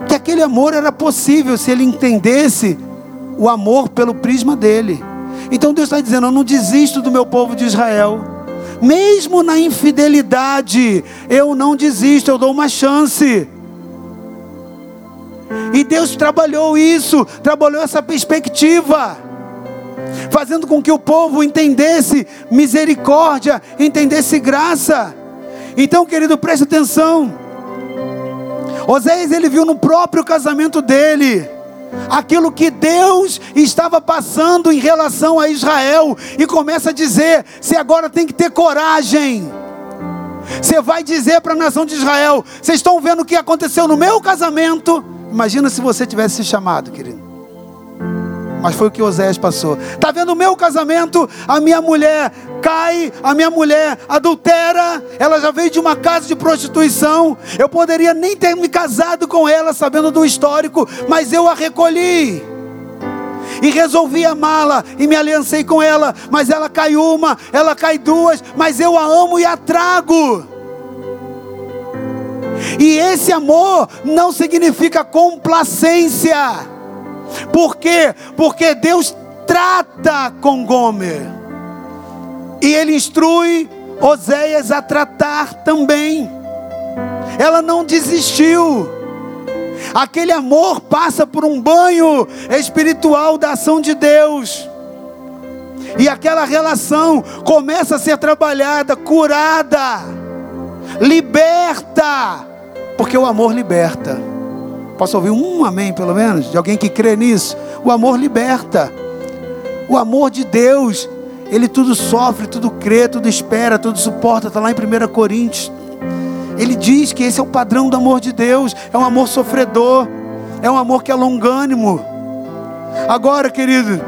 S1: Que aquele amor era possível se ele entendesse o amor pelo prisma dele. Então Deus está dizendo: Eu não desisto do meu povo de Israel. Mesmo na infidelidade, eu não desisto, eu dou uma chance. E Deus trabalhou isso, trabalhou essa perspectiva, fazendo com que o povo entendesse misericórdia, entendesse graça. Então, querido, preste atenção. Oséias ele viu no próprio casamento dele aquilo que Deus estava passando em relação a Israel e começa a dizer: "Você agora tem que ter coragem". Você vai dizer para a nação de Israel: "Vocês estão vendo o que aconteceu no meu casamento?" Imagina se você tivesse se chamado, querido. Mas foi o que Oséias passou. Está vendo o meu casamento? A minha mulher cai, a minha mulher adultera, ela já veio de uma casa de prostituição. Eu poderia nem ter me casado com ela, sabendo do histórico, mas eu a recolhi. E resolvi amá-la e me aliancei com ela, mas ela cai uma, ela cai duas, mas eu a amo e a trago. E esse amor não significa complacência. Por quê? Porque Deus trata com Gomer. E ele instrui Oséias a tratar também. Ela não desistiu. Aquele amor passa por um banho espiritual da ação de Deus. E aquela relação começa a ser trabalhada, curada, liberta, porque o amor liberta. Posso ouvir um amém, pelo menos, de alguém que crê nisso? O amor liberta. O amor de Deus, ele tudo sofre, tudo crê, tudo espera, tudo suporta. Está lá em 1 Coríntios. Ele diz que esse é o padrão do amor de Deus. É um amor sofredor. É um amor que é longânimo. Agora, querido,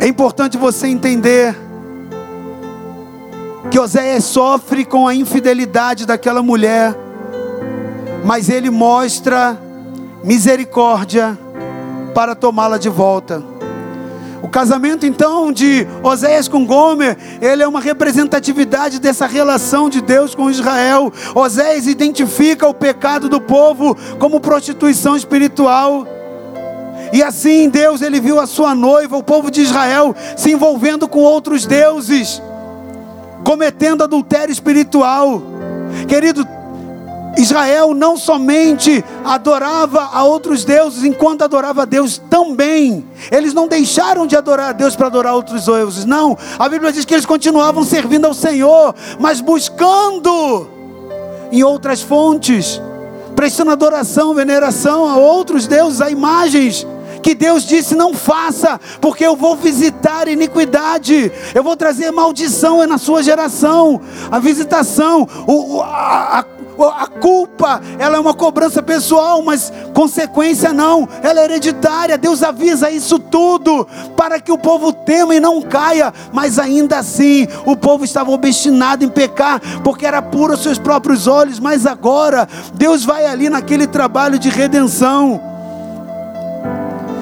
S1: é importante você entender que Oséias sofre com a infidelidade daquela mulher, mas ele mostra misericórdia para tomá-la de volta. O casamento então de Oséias com Gomer, ele é uma representatividade dessa relação de Deus com Israel. Oséias identifica o pecado do povo como prostituição espiritual. E assim Deus ele viu a sua noiva, o povo de Israel, se envolvendo com outros deuses cometendo adultério espiritual. Querido, Israel não somente adorava a outros deuses enquanto adorava a Deus também. Eles não deixaram de adorar a Deus para adorar outros deuses. Não. A Bíblia diz que eles continuavam servindo ao Senhor, mas buscando em outras fontes, prestando adoração, veneração a outros deuses, a imagens que Deus disse: não faça, porque eu vou visitar iniquidade, eu vou trazer maldição na sua geração. A visitação, o, a, a a culpa, ela é uma cobrança pessoal, mas consequência não, ela é hereditária. Deus avisa isso tudo para que o povo tema e não caia, mas ainda assim o povo estava obstinado em pecar, porque era puro aos seus próprios olhos, mas agora Deus vai ali naquele trabalho de redenção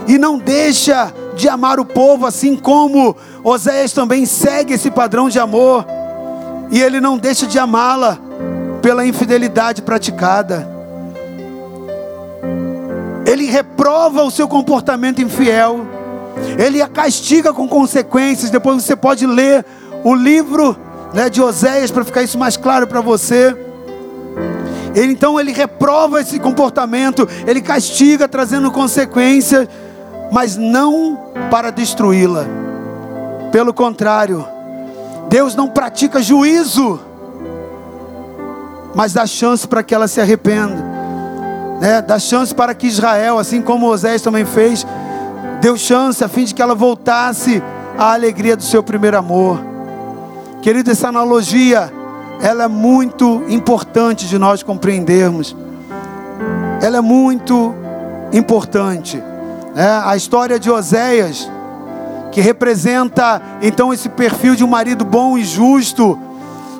S1: e não deixa de amar o povo, assim como Oséias também segue esse padrão de amor, e ele não deixa de amá-la pela infidelidade praticada. Ele reprova o seu comportamento infiel, ele a castiga com consequências. Depois você pode ler o livro né, de Oséias para ficar isso mais claro para você. Ele, então ele reprova esse comportamento, ele castiga trazendo consequências mas não para destruí-la. Pelo contrário, Deus não pratica juízo, mas dá chance para que ela se arrependa, né? dá chance para que Israel, assim como Moisés também fez, deu chance a fim de que ela voltasse à alegria do seu primeiro amor. Querido, essa analogia, ela é muito importante de nós compreendermos. Ela é muito importante é, a história de Oséias, que representa então esse perfil de um marido bom e justo,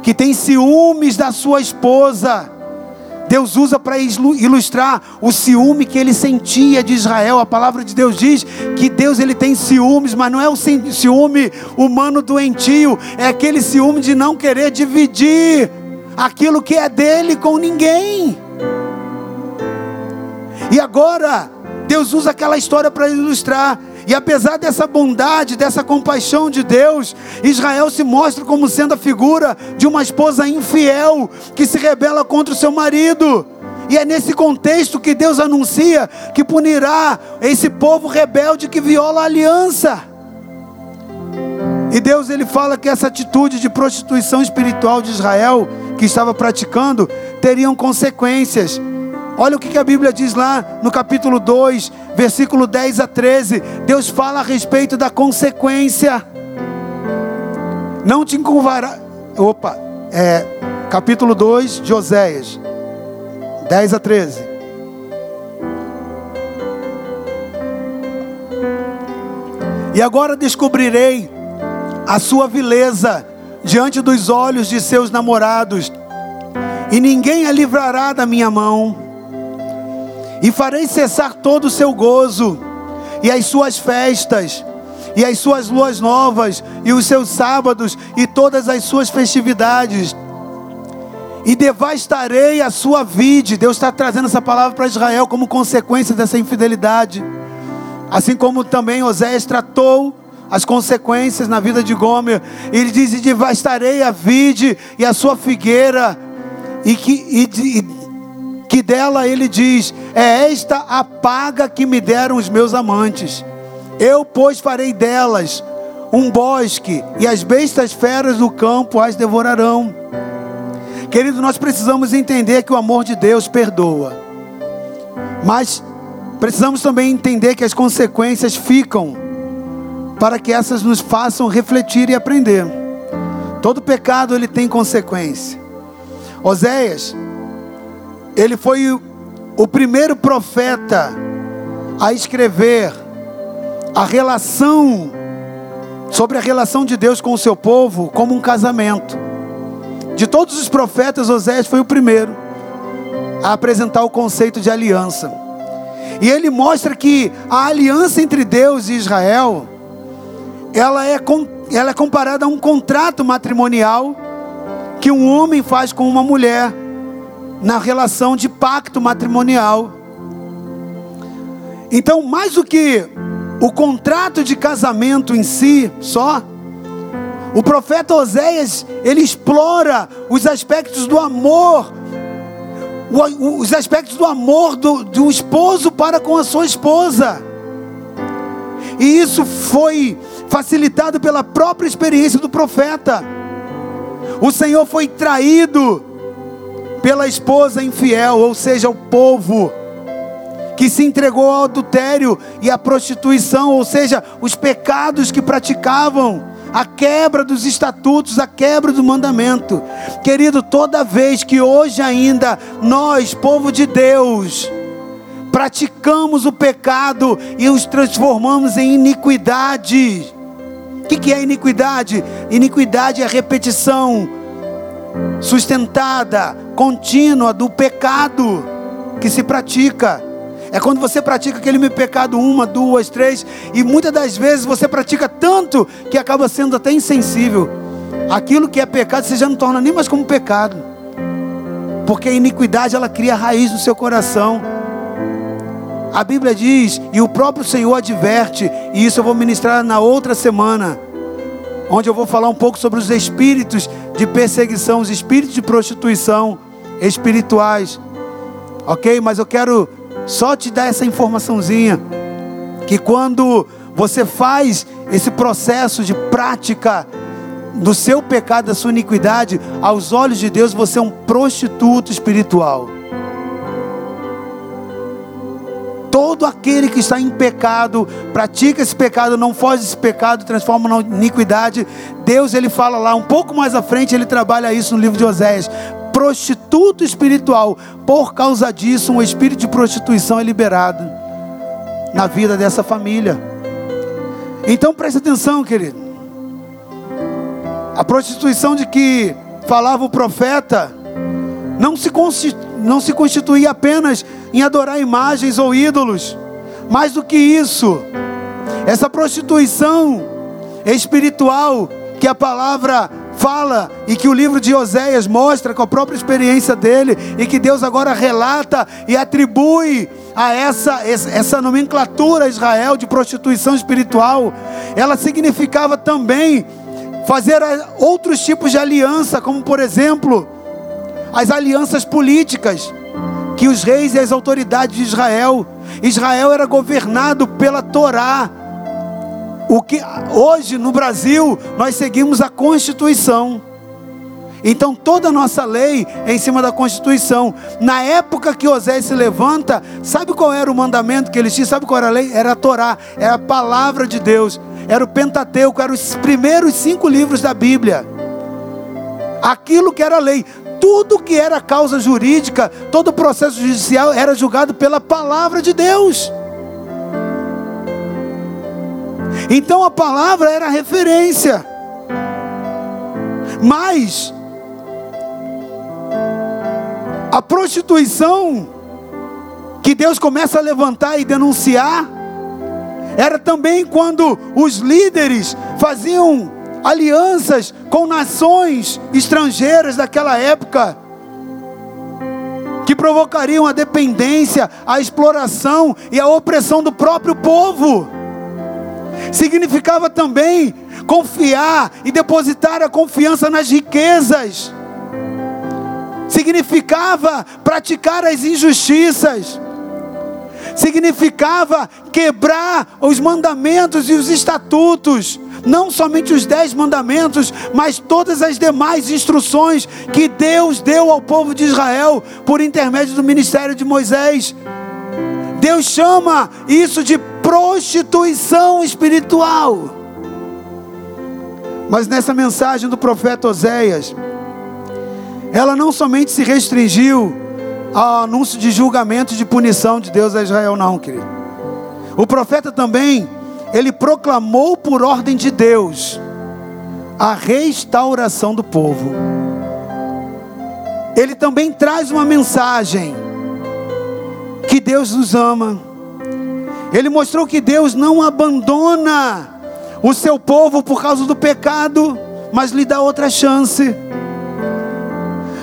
S1: que tem ciúmes da sua esposa. Deus usa para ilustrar o ciúme que ele sentia de Israel. A palavra de Deus diz que Deus ele tem ciúmes, mas não é o ciúme humano doentio, é aquele ciúme de não querer dividir aquilo que é dele com ninguém. E agora, Deus usa aquela história para ilustrar. E apesar dessa bondade, dessa compaixão de Deus, Israel se mostra como sendo a figura de uma esposa infiel que se rebela contra o seu marido. E é nesse contexto que Deus anuncia que punirá esse povo rebelde que viola a aliança. E Deus ele fala que essa atitude de prostituição espiritual de Israel que estava praticando teriam consequências. Olha o que a Bíblia diz lá no capítulo 2, versículo 10 a 13. Deus fala a respeito da consequência. Não te encurvará. Opa, é capítulo 2 de Oséias, 10 a 13. E agora descobrirei a sua vileza diante dos olhos de seus namorados, e ninguém a livrará da minha mão. E farei cessar todo o seu gozo, e as suas festas, e as suas luas novas, e os seus sábados, e todas as suas festividades. E devastarei a sua vide. Deus está trazendo essa palavra para Israel como consequência dessa infidelidade. Assim como também Oséias tratou as consequências na vida de Gomer. Ele diz: e devastarei a vide e a sua figueira, e que, e, e, que dela ele diz: é esta a paga que me deram os meus amantes. Eu, pois, farei delas um bosque, e as bestas feras do campo as devorarão. Querido, nós precisamos entender que o amor de Deus perdoa, mas precisamos também entender que as consequências ficam para que essas nos façam refletir e aprender. Todo pecado ele tem consequência. Oséias, ele foi o, primeiro profeta a escrever a relação sobre a relação de Deus com o seu povo como um casamento. De todos os profetas, Oséias foi o primeiro a apresentar o conceito de aliança. E ele mostra que a aliança entre Deus e Israel ela é, ela é comparada a um contrato matrimonial que um homem faz com uma mulher na relação de pacto matrimonial. Então, mais do que o contrato de casamento em si só, o profeta Oséias, ele explora os aspectos do amor, os aspectos do amor do, do esposo para com a sua esposa. E isso foi facilitado pela própria experiência do profeta. O Senhor foi traído pela esposa infiel, ou seja, o povo que se entregou ao adultério e à prostituição, ou seja, os pecados que praticavam, a quebra dos estatutos, a quebra do mandamento. Querido, toda vez que hoje ainda nós, povo de Deus, praticamos o pecado e os transformamos em iniquidade, o que, é iniquidade? Iniquidade é repetição sustentada, contínua do pecado que se pratica. É quando você pratica aquele meu pecado uma, duas, três, e muitas das vezes você pratica tanto que acaba sendo até insensível. Aquilo que é pecado você já não torna nem mais como pecado, porque a iniquidade ela cria raiz no seu coração. A Bíblia diz, e o próprio Senhor adverte, e isso eu vou ministrar na outra semana, onde eu vou falar um pouco sobre os espíritos de perseguição, os espíritos de prostituição espirituais. Ok? Mas eu quero só te dar essa informaçãozinha: que quando você faz esse processo de prática do seu pecado, da sua iniquidade, aos olhos de Deus você é um prostituto espiritual. Todo aquele que está em pecado, pratica esse pecado, não foge desse pecado, transforma na iniquidade. Deus, ele fala lá, um pouco mais à frente, ele trabalha isso no livro de Oséias. Prostituto espiritual, por causa disso, um espírito de prostituição é liberado na vida dessa família. Então preste atenção, querido. A prostituição de que falava o profeta não se não se constituía apenas em adorar imagens ou ídolos. Mais do que isso, essa prostituição espiritual que a palavra fala e que o livro de Oséias mostra com a própria experiência dele e que Deus agora relata e atribui a essa, essa nomenclatura a Israel de prostituição espiritual, ela significava também fazer outros tipos de aliança, como por exemplo, as alianças políticas que os reis e as autoridades de Israel, Israel era governado pela Torá. o que hoje no Brasil nós seguimos a Constituição. Então toda a nossa lei é em cima da Constituição. Na época que Osés se levanta, sabe qual era o mandamento que eles tinham? Sabe qual era a lei? Era a Torá, era a palavra de Deus, era o Pentateuco, eram os primeiros cinco livros da Bíblia. Aquilo que era lei, tudo que era causa jurídica, todo o processo judicial era julgado pela palavra de Deus. Então a palavra era referência. Mas a prostituição que Deus começa a levantar e denunciar era também quando os líderes faziam alianças com nações estrangeiras daquela época que provocariam a dependência, a exploração e a opressão do próprio povo. Significava também confiar e depositar a confiança nas riquezas. Significava praticar as injustiças. Significava quebrar os mandamentos e os estatutos não somente os dez mandamentos, mas todas as demais instruções que Deus deu ao povo de Israel por intermédio do ministério de Moisés. Deus chama isso de prostituição espiritual. Mas nessa mensagem do profeta Oséias, ela não somente se restringiu ao anúncio de julgamento e de punição de Deus a Israel, não, querido. O profeta também ele proclamou por ordem de Deus a restauração do povo. Ele também traz uma mensagem que Deus nos ama. Ele mostrou que Deus não abandona o seu povo por causa do pecado, mas lhe dá outra chance.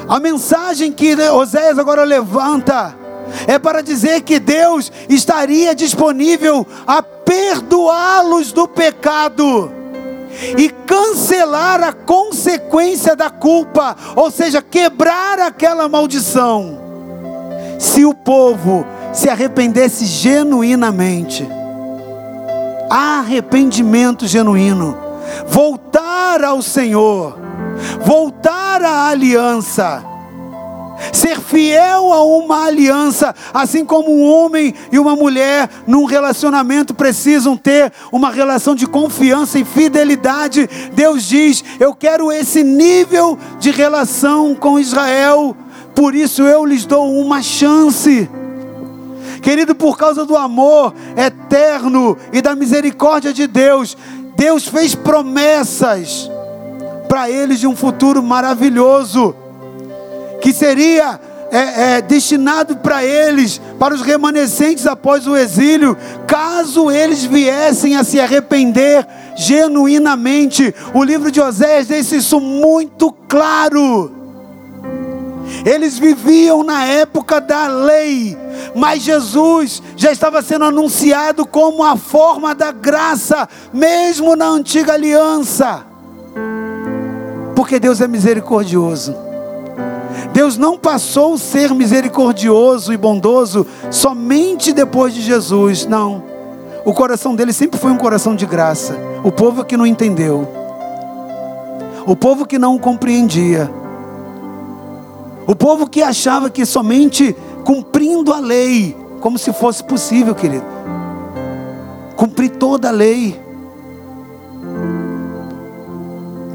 S1: A mensagem que Oséias agora levanta é para dizer que Deus estaria disponível a perdoá-los do pecado e cancelar a consequência da culpa, ou seja, quebrar aquela maldição, se o povo se arrependesse genuinamente. Arrependimento genuíno, voltar ao Senhor, voltar à aliança ser fiel a uma aliança, assim como um homem e uma mulher num relacionamento precisam ter uma relação de confiança e fidelidade. Deus diz: Eu quero esse nível de relação com Israel, por isso eu lhes dou uma chance. Querido, por causa do amor eterno e da misericórdia de Deus, Deus fez promessas para eles de um futuro maravilhoso que seria é, é, destinado para eles, para os remanescentes após o exílio, caso eles viessem a se arrepender genuinamente. O livro de Oséias deixa isso muito claro. Eles viviam na época da lei, mas Jesus já estava sendo anunciado como a forma da graça, mesmo na antiga aliança, porque Deus é misericordioso. Deus não passou a ser misericordioso e bondoso somente depois de Jesus, não. O coração dele sempre foi um coração de graça. O povo que não entendeu, o povo que não compreendia, o povo que achava que somente cumprindo a lei, como se fosse possível, querido, cumprir toda a lei.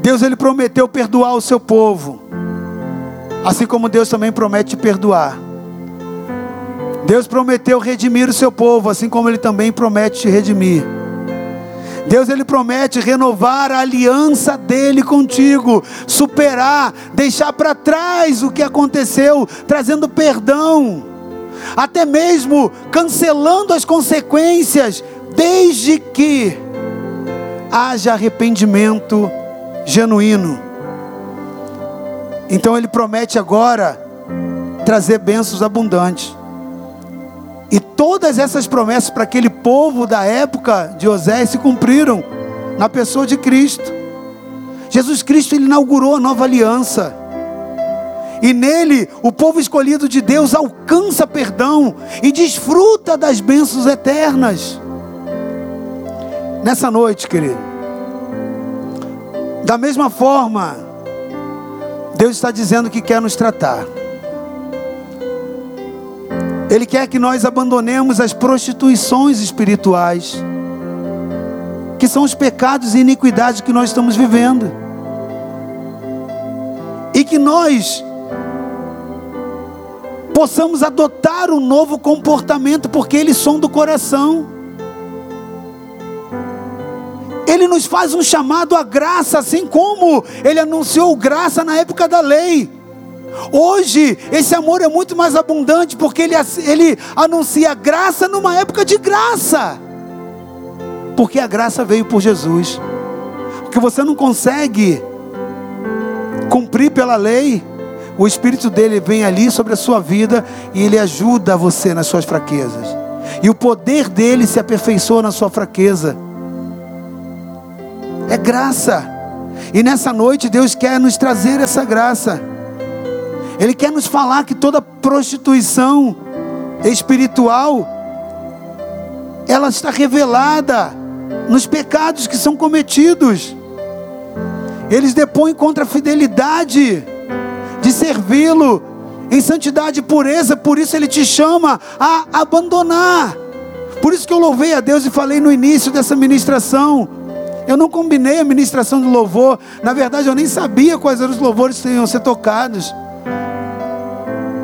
S1: Deus ele prometeu perdoar o seu povo. Assim como Deus também promete perdoar. Deus prometeu redimir o seu povo, assim como Ele também promete te redimir. Deus ele promete renovar a aliança dele contigo, superar, deixar para trás o que aconteceu, trazendo perdão, até mesmo cancelando as consequências, desde que haja arrependimento genuíno. Então ele promete agora trazer bênçãos abundantes. E todas essas promessas para aquele povo da época de Osés se cumpriram na pessoa de Cristo. Jesus Cristo ele inaugurou a nova aliança. E nele o povo escolhido de Deus alcança perdão e desfruta das bênçãos eternas. Nessa noite, querido, da mesma forma, Deus está dizendo que quer nos tratar. Ele quer que nós abandonemos as prostituições espirituais, que são os pecados e iniquidades que nós estamos vivendo. E que nós possamos adotar um novo comportamento, porque eles são do coração. Ele nos faz um chamado à graça, assim como ele anunciou graça na época da lei. Hoje, esse amor é muito mais abundante, porque ele, ele anuncia graça numa época de graça. Porque a graça veio por Jesus. O que você não consegue cumprir pela lei, o Espírito dele vem ali sobre a sua vida e ele ajuda você nas suas fraquezas. E o poder dele se aperfeiçoa na sua fraqueza. É graça. E nessa noite Deus quer nos trazer essa graça. Ele quer nos falar que toda prostituição espiritual ela está revelada nos pecados que são cometidos. Eles depõem contra a fidelidade de servi-lo em santidade e pureza, por isso ele te chama a abandonar. Por isso que eu louvei a Deus e falei no início dessa ministração. Eu não combinei a ministração do louvor. Na verdade, eu nem sabia quais eram os louvores que iam ser tocados.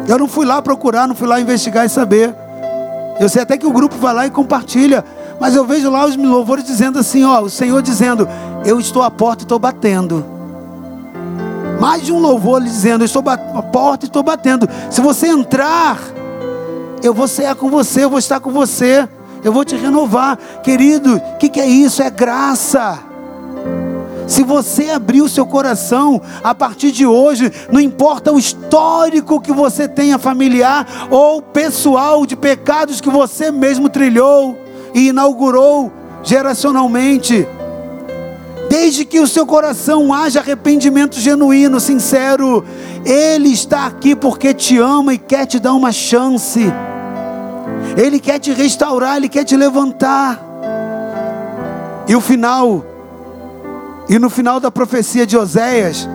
S1: Eu não fui lá procurar, não fui lá investigar e saber. Eu sei até que o grupo vai lá e compartilha. Mas eu vejo lá os louvores dizendo assim: ó, o Senhor dizendo, eu estou à porta e estou batendo. Mais de um louvor dizendo, eu estou à porta e estou batendo. Se você entrar, eu vou ser com você, eu vou estar com você, eu vou te renovar. Querido, o que, que é isso? É graça. Se você abrir o seu coração a partir de hoje, não importa o histórico que você tenha familiar ou pessoal de pecados que você mesmo trilhou e inaugurou geracionalmente, desde que o seu coração haja arrependimento genuíno, sincero, Ele está aqui porque te ama e quer te dar uma chance. Ele quer te restaurar, Ele quer te levantar. E o final e no final da profecia de Oséias,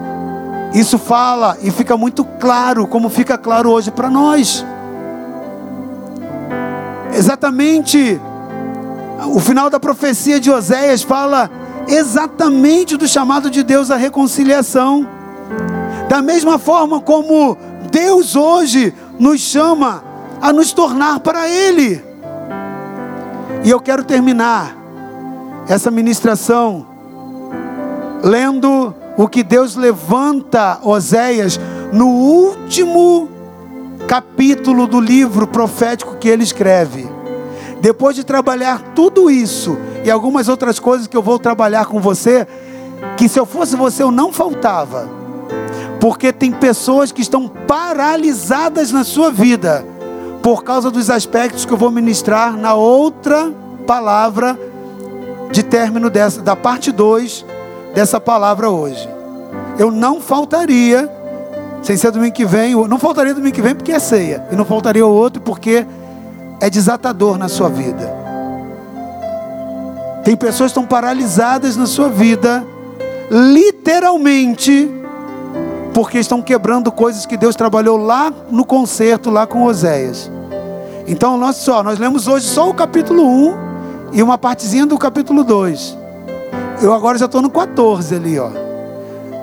S1: isso fala e fica muito claro, como fica claro hoje para nós. Exatamente, o final da profecia de Oséias fala exatamente do chamado de Deus à reconciliação. Da mesma forma como Deus hoje nos chama a nos tornar para Ele. E eu quero terminar essa ministração lendo o que Deus levanta Oséias no último capítulo do livro profético que ele escreve. Depois de trabalhar tudo isso e algumas outras coisas que eu vou trabalhar com você, que se eu fosse você eu não faltava. Porque tem pessoas que estão paralisadas na sua vida por causa dos aspectos que eu vou ministrar na outra palavra de término dessa da parte 2 dessa palavra hoje. Eu não faltaria, sem ser domingo que vem, não faltaria domingo que vem porque é ceia, e não faltaria o outro porque é desatador na sua vida. Tem pessoas que estão paralisadas na sua vida, literalmente, porque estão quebrando coisas que Deus trabalhou lá no concerto, lá com Oséias. Então, nós só, nós lemos hoje só o capítulo 1 e uma partezinha do capítulo 2. Eu agora já estou no 14 ali, ó.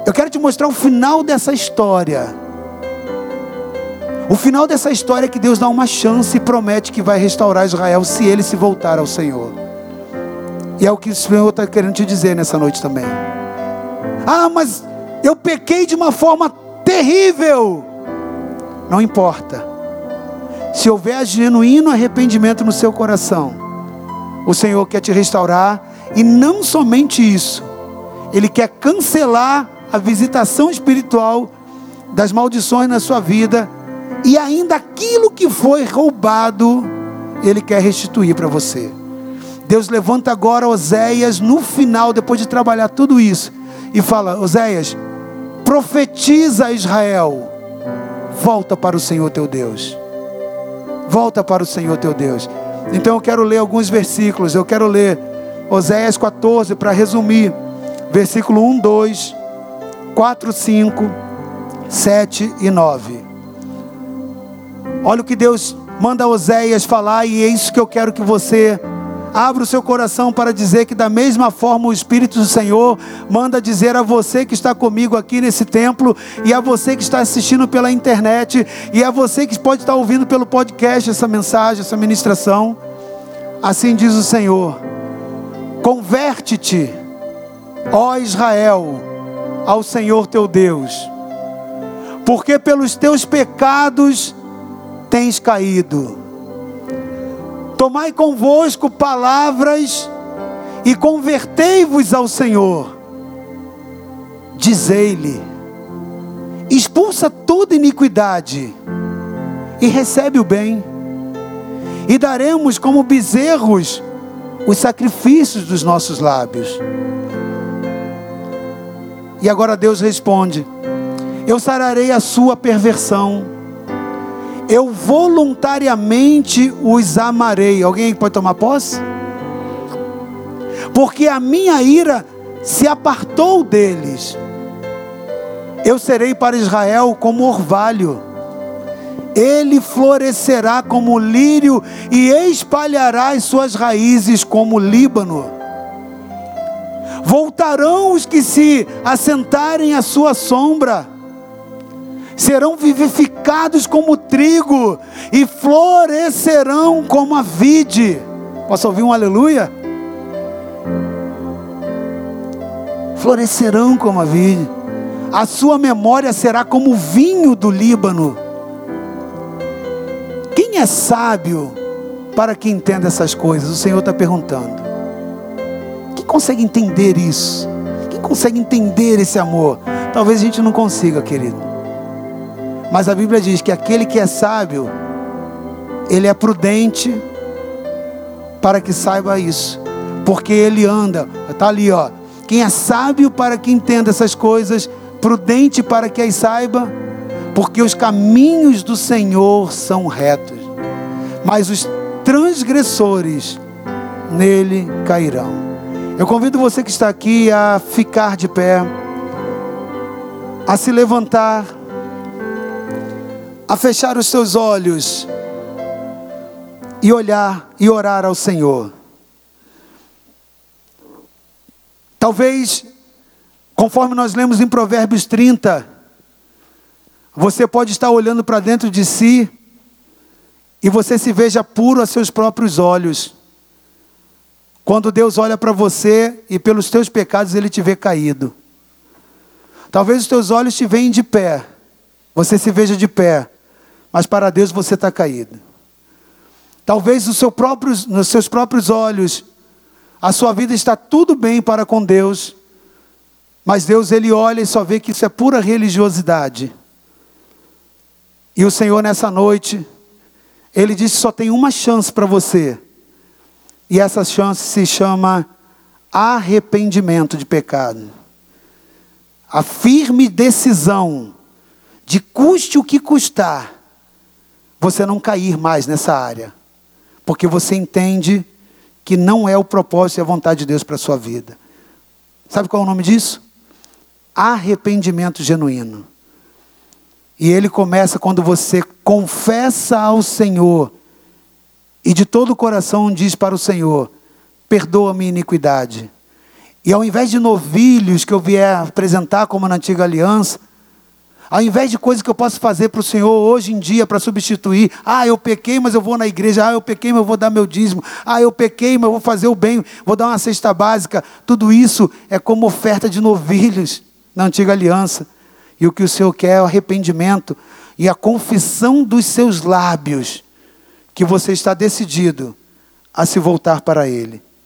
S1: Eu quero te mostrar o final dessa história. O final dessa história é que Deus dá uma chance e promete que vai restaurar Israel se ele se voltar ao Senhor. E é o que o Senhor está querendo te dizer nessa noite também. Ah, mas eu pequei de uma forma terrível. Não importa. Se houver genuíno arrependimento no seu coração, o Senhor quer te restaurar e não somente isso, Ele quer cancelar a visitação espiritual das maldições na sua vida e ainda aquilo que foi roubado, Ele quer restituir para você. Deus levanta agora Oséias no final, depois de trabalhar tudo isso, e fala: Oséias, profetiza a Israel, volta para o Senhor teu Deus. Volta para o Senhor teu Deus. Então eu quero ler alguns versículos, eu quero ler Oséias 14, para resumir, versículo 1, 2, 4, 5, 7 e 9. Olha o que Deus manda Oséias falar, e é isso que eu quero que você abra o seu coração para dizer que, da mesma forma, o Espírito do Senhor manda dizer a você que está comigo aqui nesse templo, e a você que está assistindo pela internet, e a você que pode estar ouvindo pelo podcast essa mensagem, essa ministração. Assim diz o Senhor: Converte-te, ó Israel, ao Senhor teu Deus, porque pelos teus pecados tens caído. Tomai convosco palavras e convertei-vos ao Senhor. Dizei-lhe: expulsa toda iniquidade e recebe o bem, e daremos como bezerros os sacrifícios dos nossos lábios. E agora Deus responde: Eu sararei a sua perversão eu voluntariamente os amarei. Alguém pode tomar posse? Porque a minha ira se apartou deles. Eu serei para Israel como orvalho. Ele florescerá como lírio e espalhará as suas raízes como Líbano. Voltarão os que se assentarem à sua sombra serão vivificados como trigo e florescerão como a vide. Posso ouvir um aleluia? Florescerão como a vide. A sua memória será como o vinho do Líbano. Quem é sábio para que entenda essas coisas? O Senhor está perguntando. Quem consegue entender isso? Quem consegue entender esse amor? Talvez a gente não consiga, querido. Mas a Bíblia diz que aquele que é sábio, ele é prudente para que saiba isso. Porque ele anda, está ali, ó. Quem é sábio para que entenda essas coisas, prudente para que as saiba, porque os caminhos do Senhor são retos, mas os transgressores nele cairão. Eu convido você que está aqui a ficar de pé, a se levantar a fechar os seus olhos e olhar e orar ao Senhor. Talvez, conforme nós lemos em Provérbios 30, você pode estar olhando para dentro de si e você se veja puro a seus próprios olhos. Quando Deus olha para você e pelos teus pecados ele te vê caído. Talvez os teus olhos te venham de pé, você se veja de pé, mas para Deus você está caído. Talvez seu próprio, nos seus próprios olhos, a sua vida está tudo bem para com Deus, mas Deus ele olha e só vê que isso é pura religiosidade. E o Senhor nessa noite, ele disse que só tem uma chance para você. E essa chance se chama arrependimento de pecado. A firme decisão de custe o que custar, você não cair mais nessa área, porque você entende que não é o propósito e a vontade de Deus para a sua vida. Sabe qual é o nome disso? Arrependimento genuíno. E ele começa quando você confessa ao Senhor e de todo o coração diz para o Senhor: perdoa minha iniquidade. E ao invés de novilhos que eu vier apresentar como na antiga aliança, ao invés de coisas que eu posso fazer para o Senhor hoje em dia para substituir, ah, eu pequei, mas eu vou na igreja, ah, eu pequei, mas eu vou dar meu dízimo, ah, eu pequei, mas eu vou fazer o bem, vou dar uma cesta básica, tudo isso é como oferta de novilhos na antiga aliança. E o que o Senhor quer é o arrependimento e a confissão dos seus lábios, que você está decidido a se voltar para Ele.